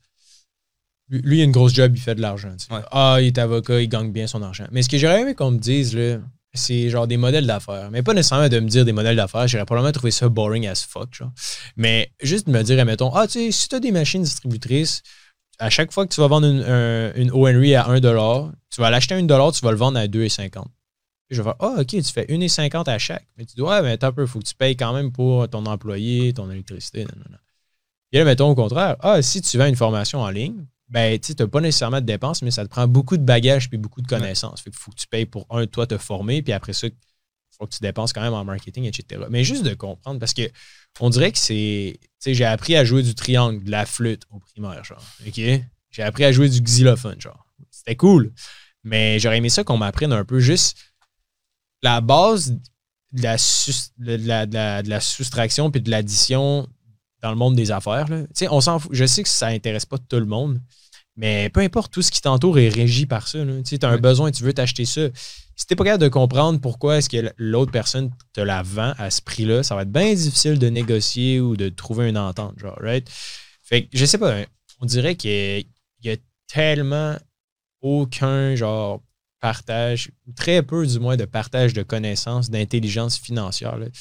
lui, lui, il a une grosse job, il fait de l'argent. tu sais. Ouais. Ah, il est avocat, il gagne bien son argent. Mais ce que j'aurais aimé qu'on me dise, là, c'est genre des modèles d'affaires. Mais pas nécessairement de me dire des modèles d'affaires. J'aurais probablement trouvé ça boring as fuck. Mais juste de me dire, mettons, ah, tu sais, si tu as des machines distributrices, à chaque fois que tu vas vendre une, un- une à 1$, tu vas l'acheter à 1$, tu vas le vendre à 2,50$. Puis je vais faire, ah, OK, tu fais 1,50$ à chaque. Mais tu dis, ouais, mais attends un peu, il faut que tu payes quand même pour ton employé, ton électricité. Et là, mettons au contraire, ah, si tu vends une formation en ligne, ben, tu n'as pas nécessairement de dépenses, mais ça te prend beaucoup de bagages puis beaucoup de connaissances. Fait qu'il faut que tu payes pour, un, toi, te former, puis après ça, il faut que tu dépenses quand même en marketing, etc. Mais juste de comprendre, parce que on dirait que c'est. Tu sais, j'ai appris à jouer du triangle, de la flûte au primaire, genre. OK? J'ai appris à jouer du xylophone, genre. C'était cool. Mais j'aurais aimé ça qu'on m'apprenne un peu juste la base de la, sus- de la, de la- de la soustraction puis de l'addition dans le monde des affaires. là. Tu sais, on fout. Je sais que ça intéresse pas tout le monde, mais peu importe, tout ce qui t'entoure est régi par ça. Tu as un Ouais. besoin, tu veux t'acheter ça. Si t'es pas capable de comprendre pourquoi est-ce que l'autre personne te la vend à ce prix-là, ça va être bien difficile de négocier ou de trouver une entente, genre, right? Fait que, je sais pas, on dirait qu'il y y a tellement aucun, genre, partage, ou très peu du moins de partage de connaissances, d'intelligence financière. là. Tu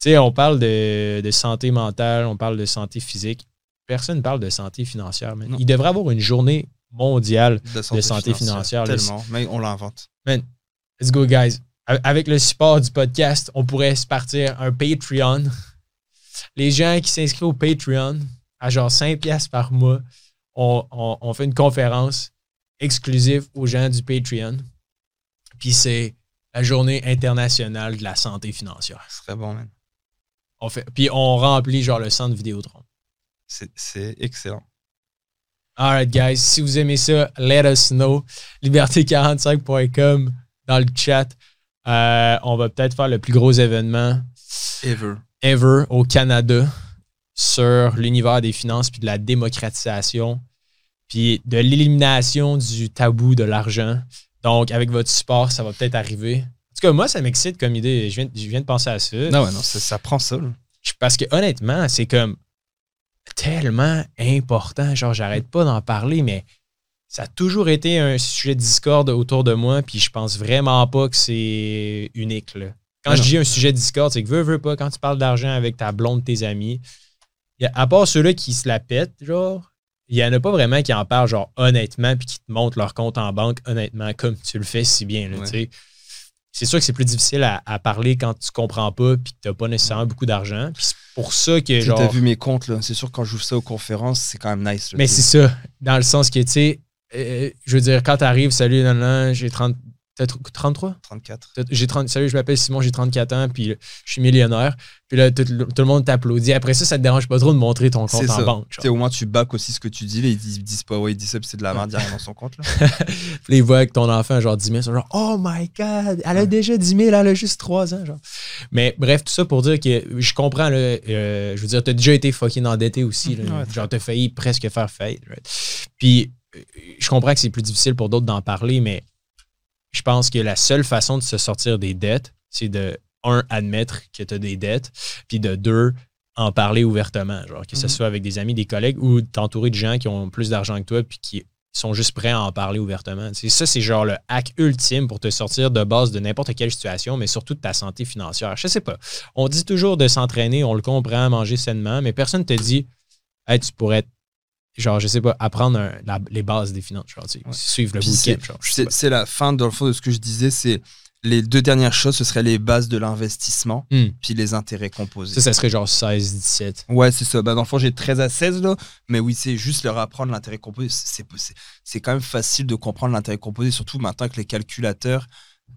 sais, on parle de, de santé mentale, on parle de santé physique. Personne ne parle de santé financière. man. Il devrait avoir une journée mondiale. De santé, santé financière, Tellement. Mais on l'invente. Let's go, guys. Avec le support du podcast, on pourrait se partir un Patreon. Les gens qui s'inscrivent au Patreon, à genre 5 piastres par mois, on, on- on fait une conférence exclusive aux gens du Patreon. Puis c'est la journée internationale de la santé financière. Ce serait bon, man. On fait, puis on remplit genre le centre Vidéotron. C'est- C'est excellent. Alright, guys. Si vous aimez ça, let us know. Liberté45.com dans le chat. Euh, on va peut-être faire le plus gros événement Ever. ever au Canada sur l'univers des finances puis de la démocratisation puis de l'élimination du tabou de l'argent. Donc, avec votre support, ça va peut-être arriver. En tout cas, moi, ça m'excite comme idée. Je viens, je viens de penser à ça. Non, ouais, non, ça, ça prend ça. là. Parce que honnêtement, c'est comme tellement important. Genre, j'arrête pas d'en parler, mais ça a toujours été un sujet de discorde autour de moi, puis je pense vraiment pas que c'est unique. Là. Quand Ah je dis un sujet de discorde, c'est que veux, veux pas, quand tu parles d'argent avec ta blonde, tes amis, y a- à part ceux-là qui se la pètent, genre, il y en a pas vraiment qui en parlent, genre, honnêtement, puis qui te montrent leur compte en banque, honnêtement, comme tu le fais si bien. Ouais. tu. C'est sûr que c'est plus difficile à, à parler quand tu comprends pas, puis que t'as pas nécessairement beaucoup d'argent. Puis c'est pour ça que, Tu genre. as vu mes comptes, là. C'est sûr, quand je joue ça aux conférences, c'est quand même nice. là, Mais tu c'est ça, dans le sens que, tu sais, euh, je veux dire, quand t'arrives, salut, non, non, j'ai 30, t'as tr- 33? 34. T'as- J'ai 30, salut, je m'appelle Simon, j'ai 34 ans, puis je suis millionnaire. Puis là, tout, le- tout le monde t'applaudit. Après ça, ça te dérange pas trop de montrer ton compte en ça. banque. Genre. au moins, tu back aussi ce que tu dis. Là, ils disent, pas, ouais, ils disent ça, puis c'est de la merde, il rien dans son compte. Là. Puis ils voient avec ton enfant, genre 10 000, ils sont genre, oh my God, elle a Ouais. déjà 10 000, elle a juste 3 ans. Genre. Mais bref, tout ça pour dire que je comprends, là, euh, je veux dire, t'as déjà été fucking endetté aussi. Là, Ouais, genre, t'as failli presque faire faillite. right? Puis, euh, je comprends que c'est plus difficile pour d'autres d'en parler, mais je pense que la seule façon de se sortir des dettes, c'est de, un, admettre que tu as des dettes, puis de deux, en parler ouvertement, genre que ce Mhm. soit avec des amis, des collègues ou t'entourer de gens qui ont plus d'argent que toi puis qui sont juste prêts à en parler ouvertement. Ça, c'est genre le hack ultime pour te sortir de base de n'importe quelle situation, mais surtout de ta santé financière. Je sais pas. On dit toujours de s'entraîner, on le comprend, manger sainement, mais personne te dit, hey, tu pourrais, genre, je sais pas, apprendre un- la- les bases des finances, genre, tu sais, Ouais. suivre le bootcamp, c'est- la fin, dans le fond, de ce que je disais. C'est les deux dernières choses, ce seraient les bases de l'investissement, Hmm. puis les intérêts composés. Ça, ça serait genre 16, 17. Ouais, c'est ça. Bah, dans le fond, j'ai 13 à 16, là. Mais oui, c'est juste leur apprendre l'intérêt composé. C'est quand même facile de comprendre l'intérêt composé, surtout maintenant avec les calculateurs.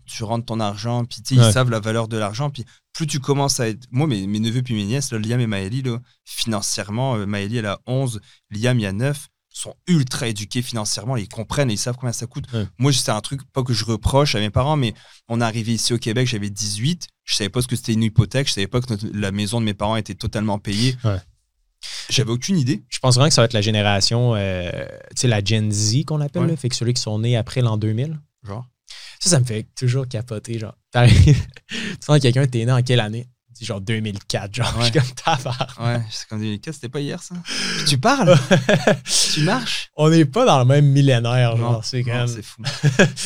Tu rentres ton argent, puis Ouais. ils savent la valeur de l'argent. Puis plus tu commences à être. Moi, mes, mes neveux puis mes nièces, là, Liam et Maëlie, là, financièrement, euh, Maëlie, elle a 11, Liam, il y a 9, sont ultra éduqués financièrement. Ils comprennent et ils savent combien ça coûte. Ouais. Moi, c'est un truc, pas que je reproche à mes parents, mais on est arrivé ici au Québec, j'avais 18. Je savais pas ce que c'était une hypothèque. Je savais pas que notre- la maison de mes parents était totalement payée. Ouais. J'avais aucune idée. Je pense vraiment que ça va être la génération, euh, tu sais, la Gen Z qu'on appelle, Ouais. là, fait que ceux qui sont nés après l'an 2000. Genre. Ça, ça me fait toujours capoter. Genre, tu sens quelqu'un, t'es né en quelle année? Dit genre 2004. Genre, je suis comme tavard. Ouais, c'est comme des c'était pas hier ça? Puis tu parles, tu marches? On n'est pas dans le même millénaire, genre, c'est quand même. c'est fou.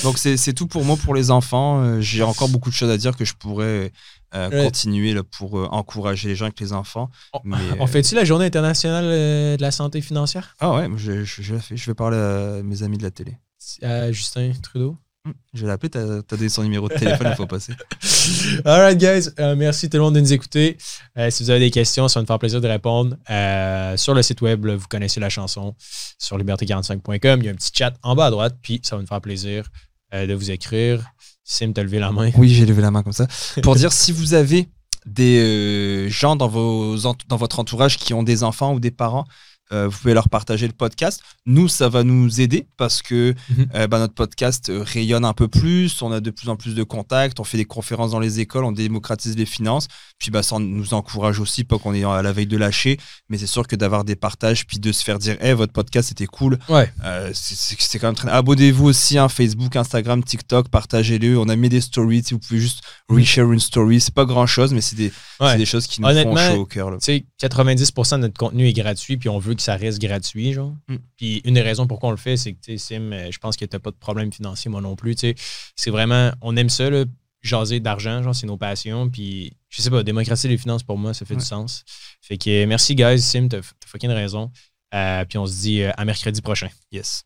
Donc c'est tout pour moi pour les enfants. Euh, J'ai encore beaucoup de choses à dire que je pourrais euh, Ouais. continuer là, pour euh, encourager les gens avec les enfants. On, Mais, on euh, fait-tu la journée internationale euh, de la santé financière? Ah ouais, je, je, je la fais. Je vais parler à mes amis de la télé. Euh, Justin Trudeau? Hum, Je vais l'appeler, t'as t'as donné son numéro de téléphone, il faut passer. Alright, guys. Euh, merci tout le monde de nous écouter. Euh, si vous avez des questions, ça va nous faire plaisir de répondre. Euh, sur le site web, là, vous connaissez la chanson sur liberté45.com. Il y a un petit chat en bas à droite, puis ça va nous faire plaisir de vous écrire. Sim, t'as levé la main. Oui, j'ai levé la main comme ça. Pour dire si vous avez des gens dans, vos, dans votre entourage qui ont des enfants ou des parents, euh, vous pouvez leur partager le podcast. Nous, ça va nous aider parce que Mhm. euh, bah, notre podcast euh, rayonne un peu plus, on a de plus en plus de contacts, on fait des conférences dans les écoles, on démocratise les finances. Puis bah, ça nous encourage aussi, pas qu'on est à la veille de lâcher, mais c'est sûr que d'avoir des partages, puis de se faire dire, hey, votre podcast était cool, Ouais. euh, c'est- quand même très. Abonnez-vous aussi, hein, Facebook, Instagram, TikTok, partagez-le. On a mis des stories. Si vous pouvez juste reshare une story, c'est pas grand chose, mais c'est des, Ouais. c'est des choses qui nous font chaud au cœur. là. Tu sais, 90% de notre contenu est gratuit, puis on veut que ça reste gratuit, genre. Mm. Puis une des raisons pourquoi on le fait, c'est que, tu sais, Sim, euh, je pense que t'as pas de problème financier, moi non plus, tu sais. C'est vraiment, on aime ça, là, jaser d'argent, genre, c'est nos passions, puis je sais pas, démocratiser les finances, pour moi, ça fait Ouais. du sens. Fait que merci, guys, Sim, t'as t'as fucking raison. Euh, puis on se dit euh, à mercredi prochain. Yes.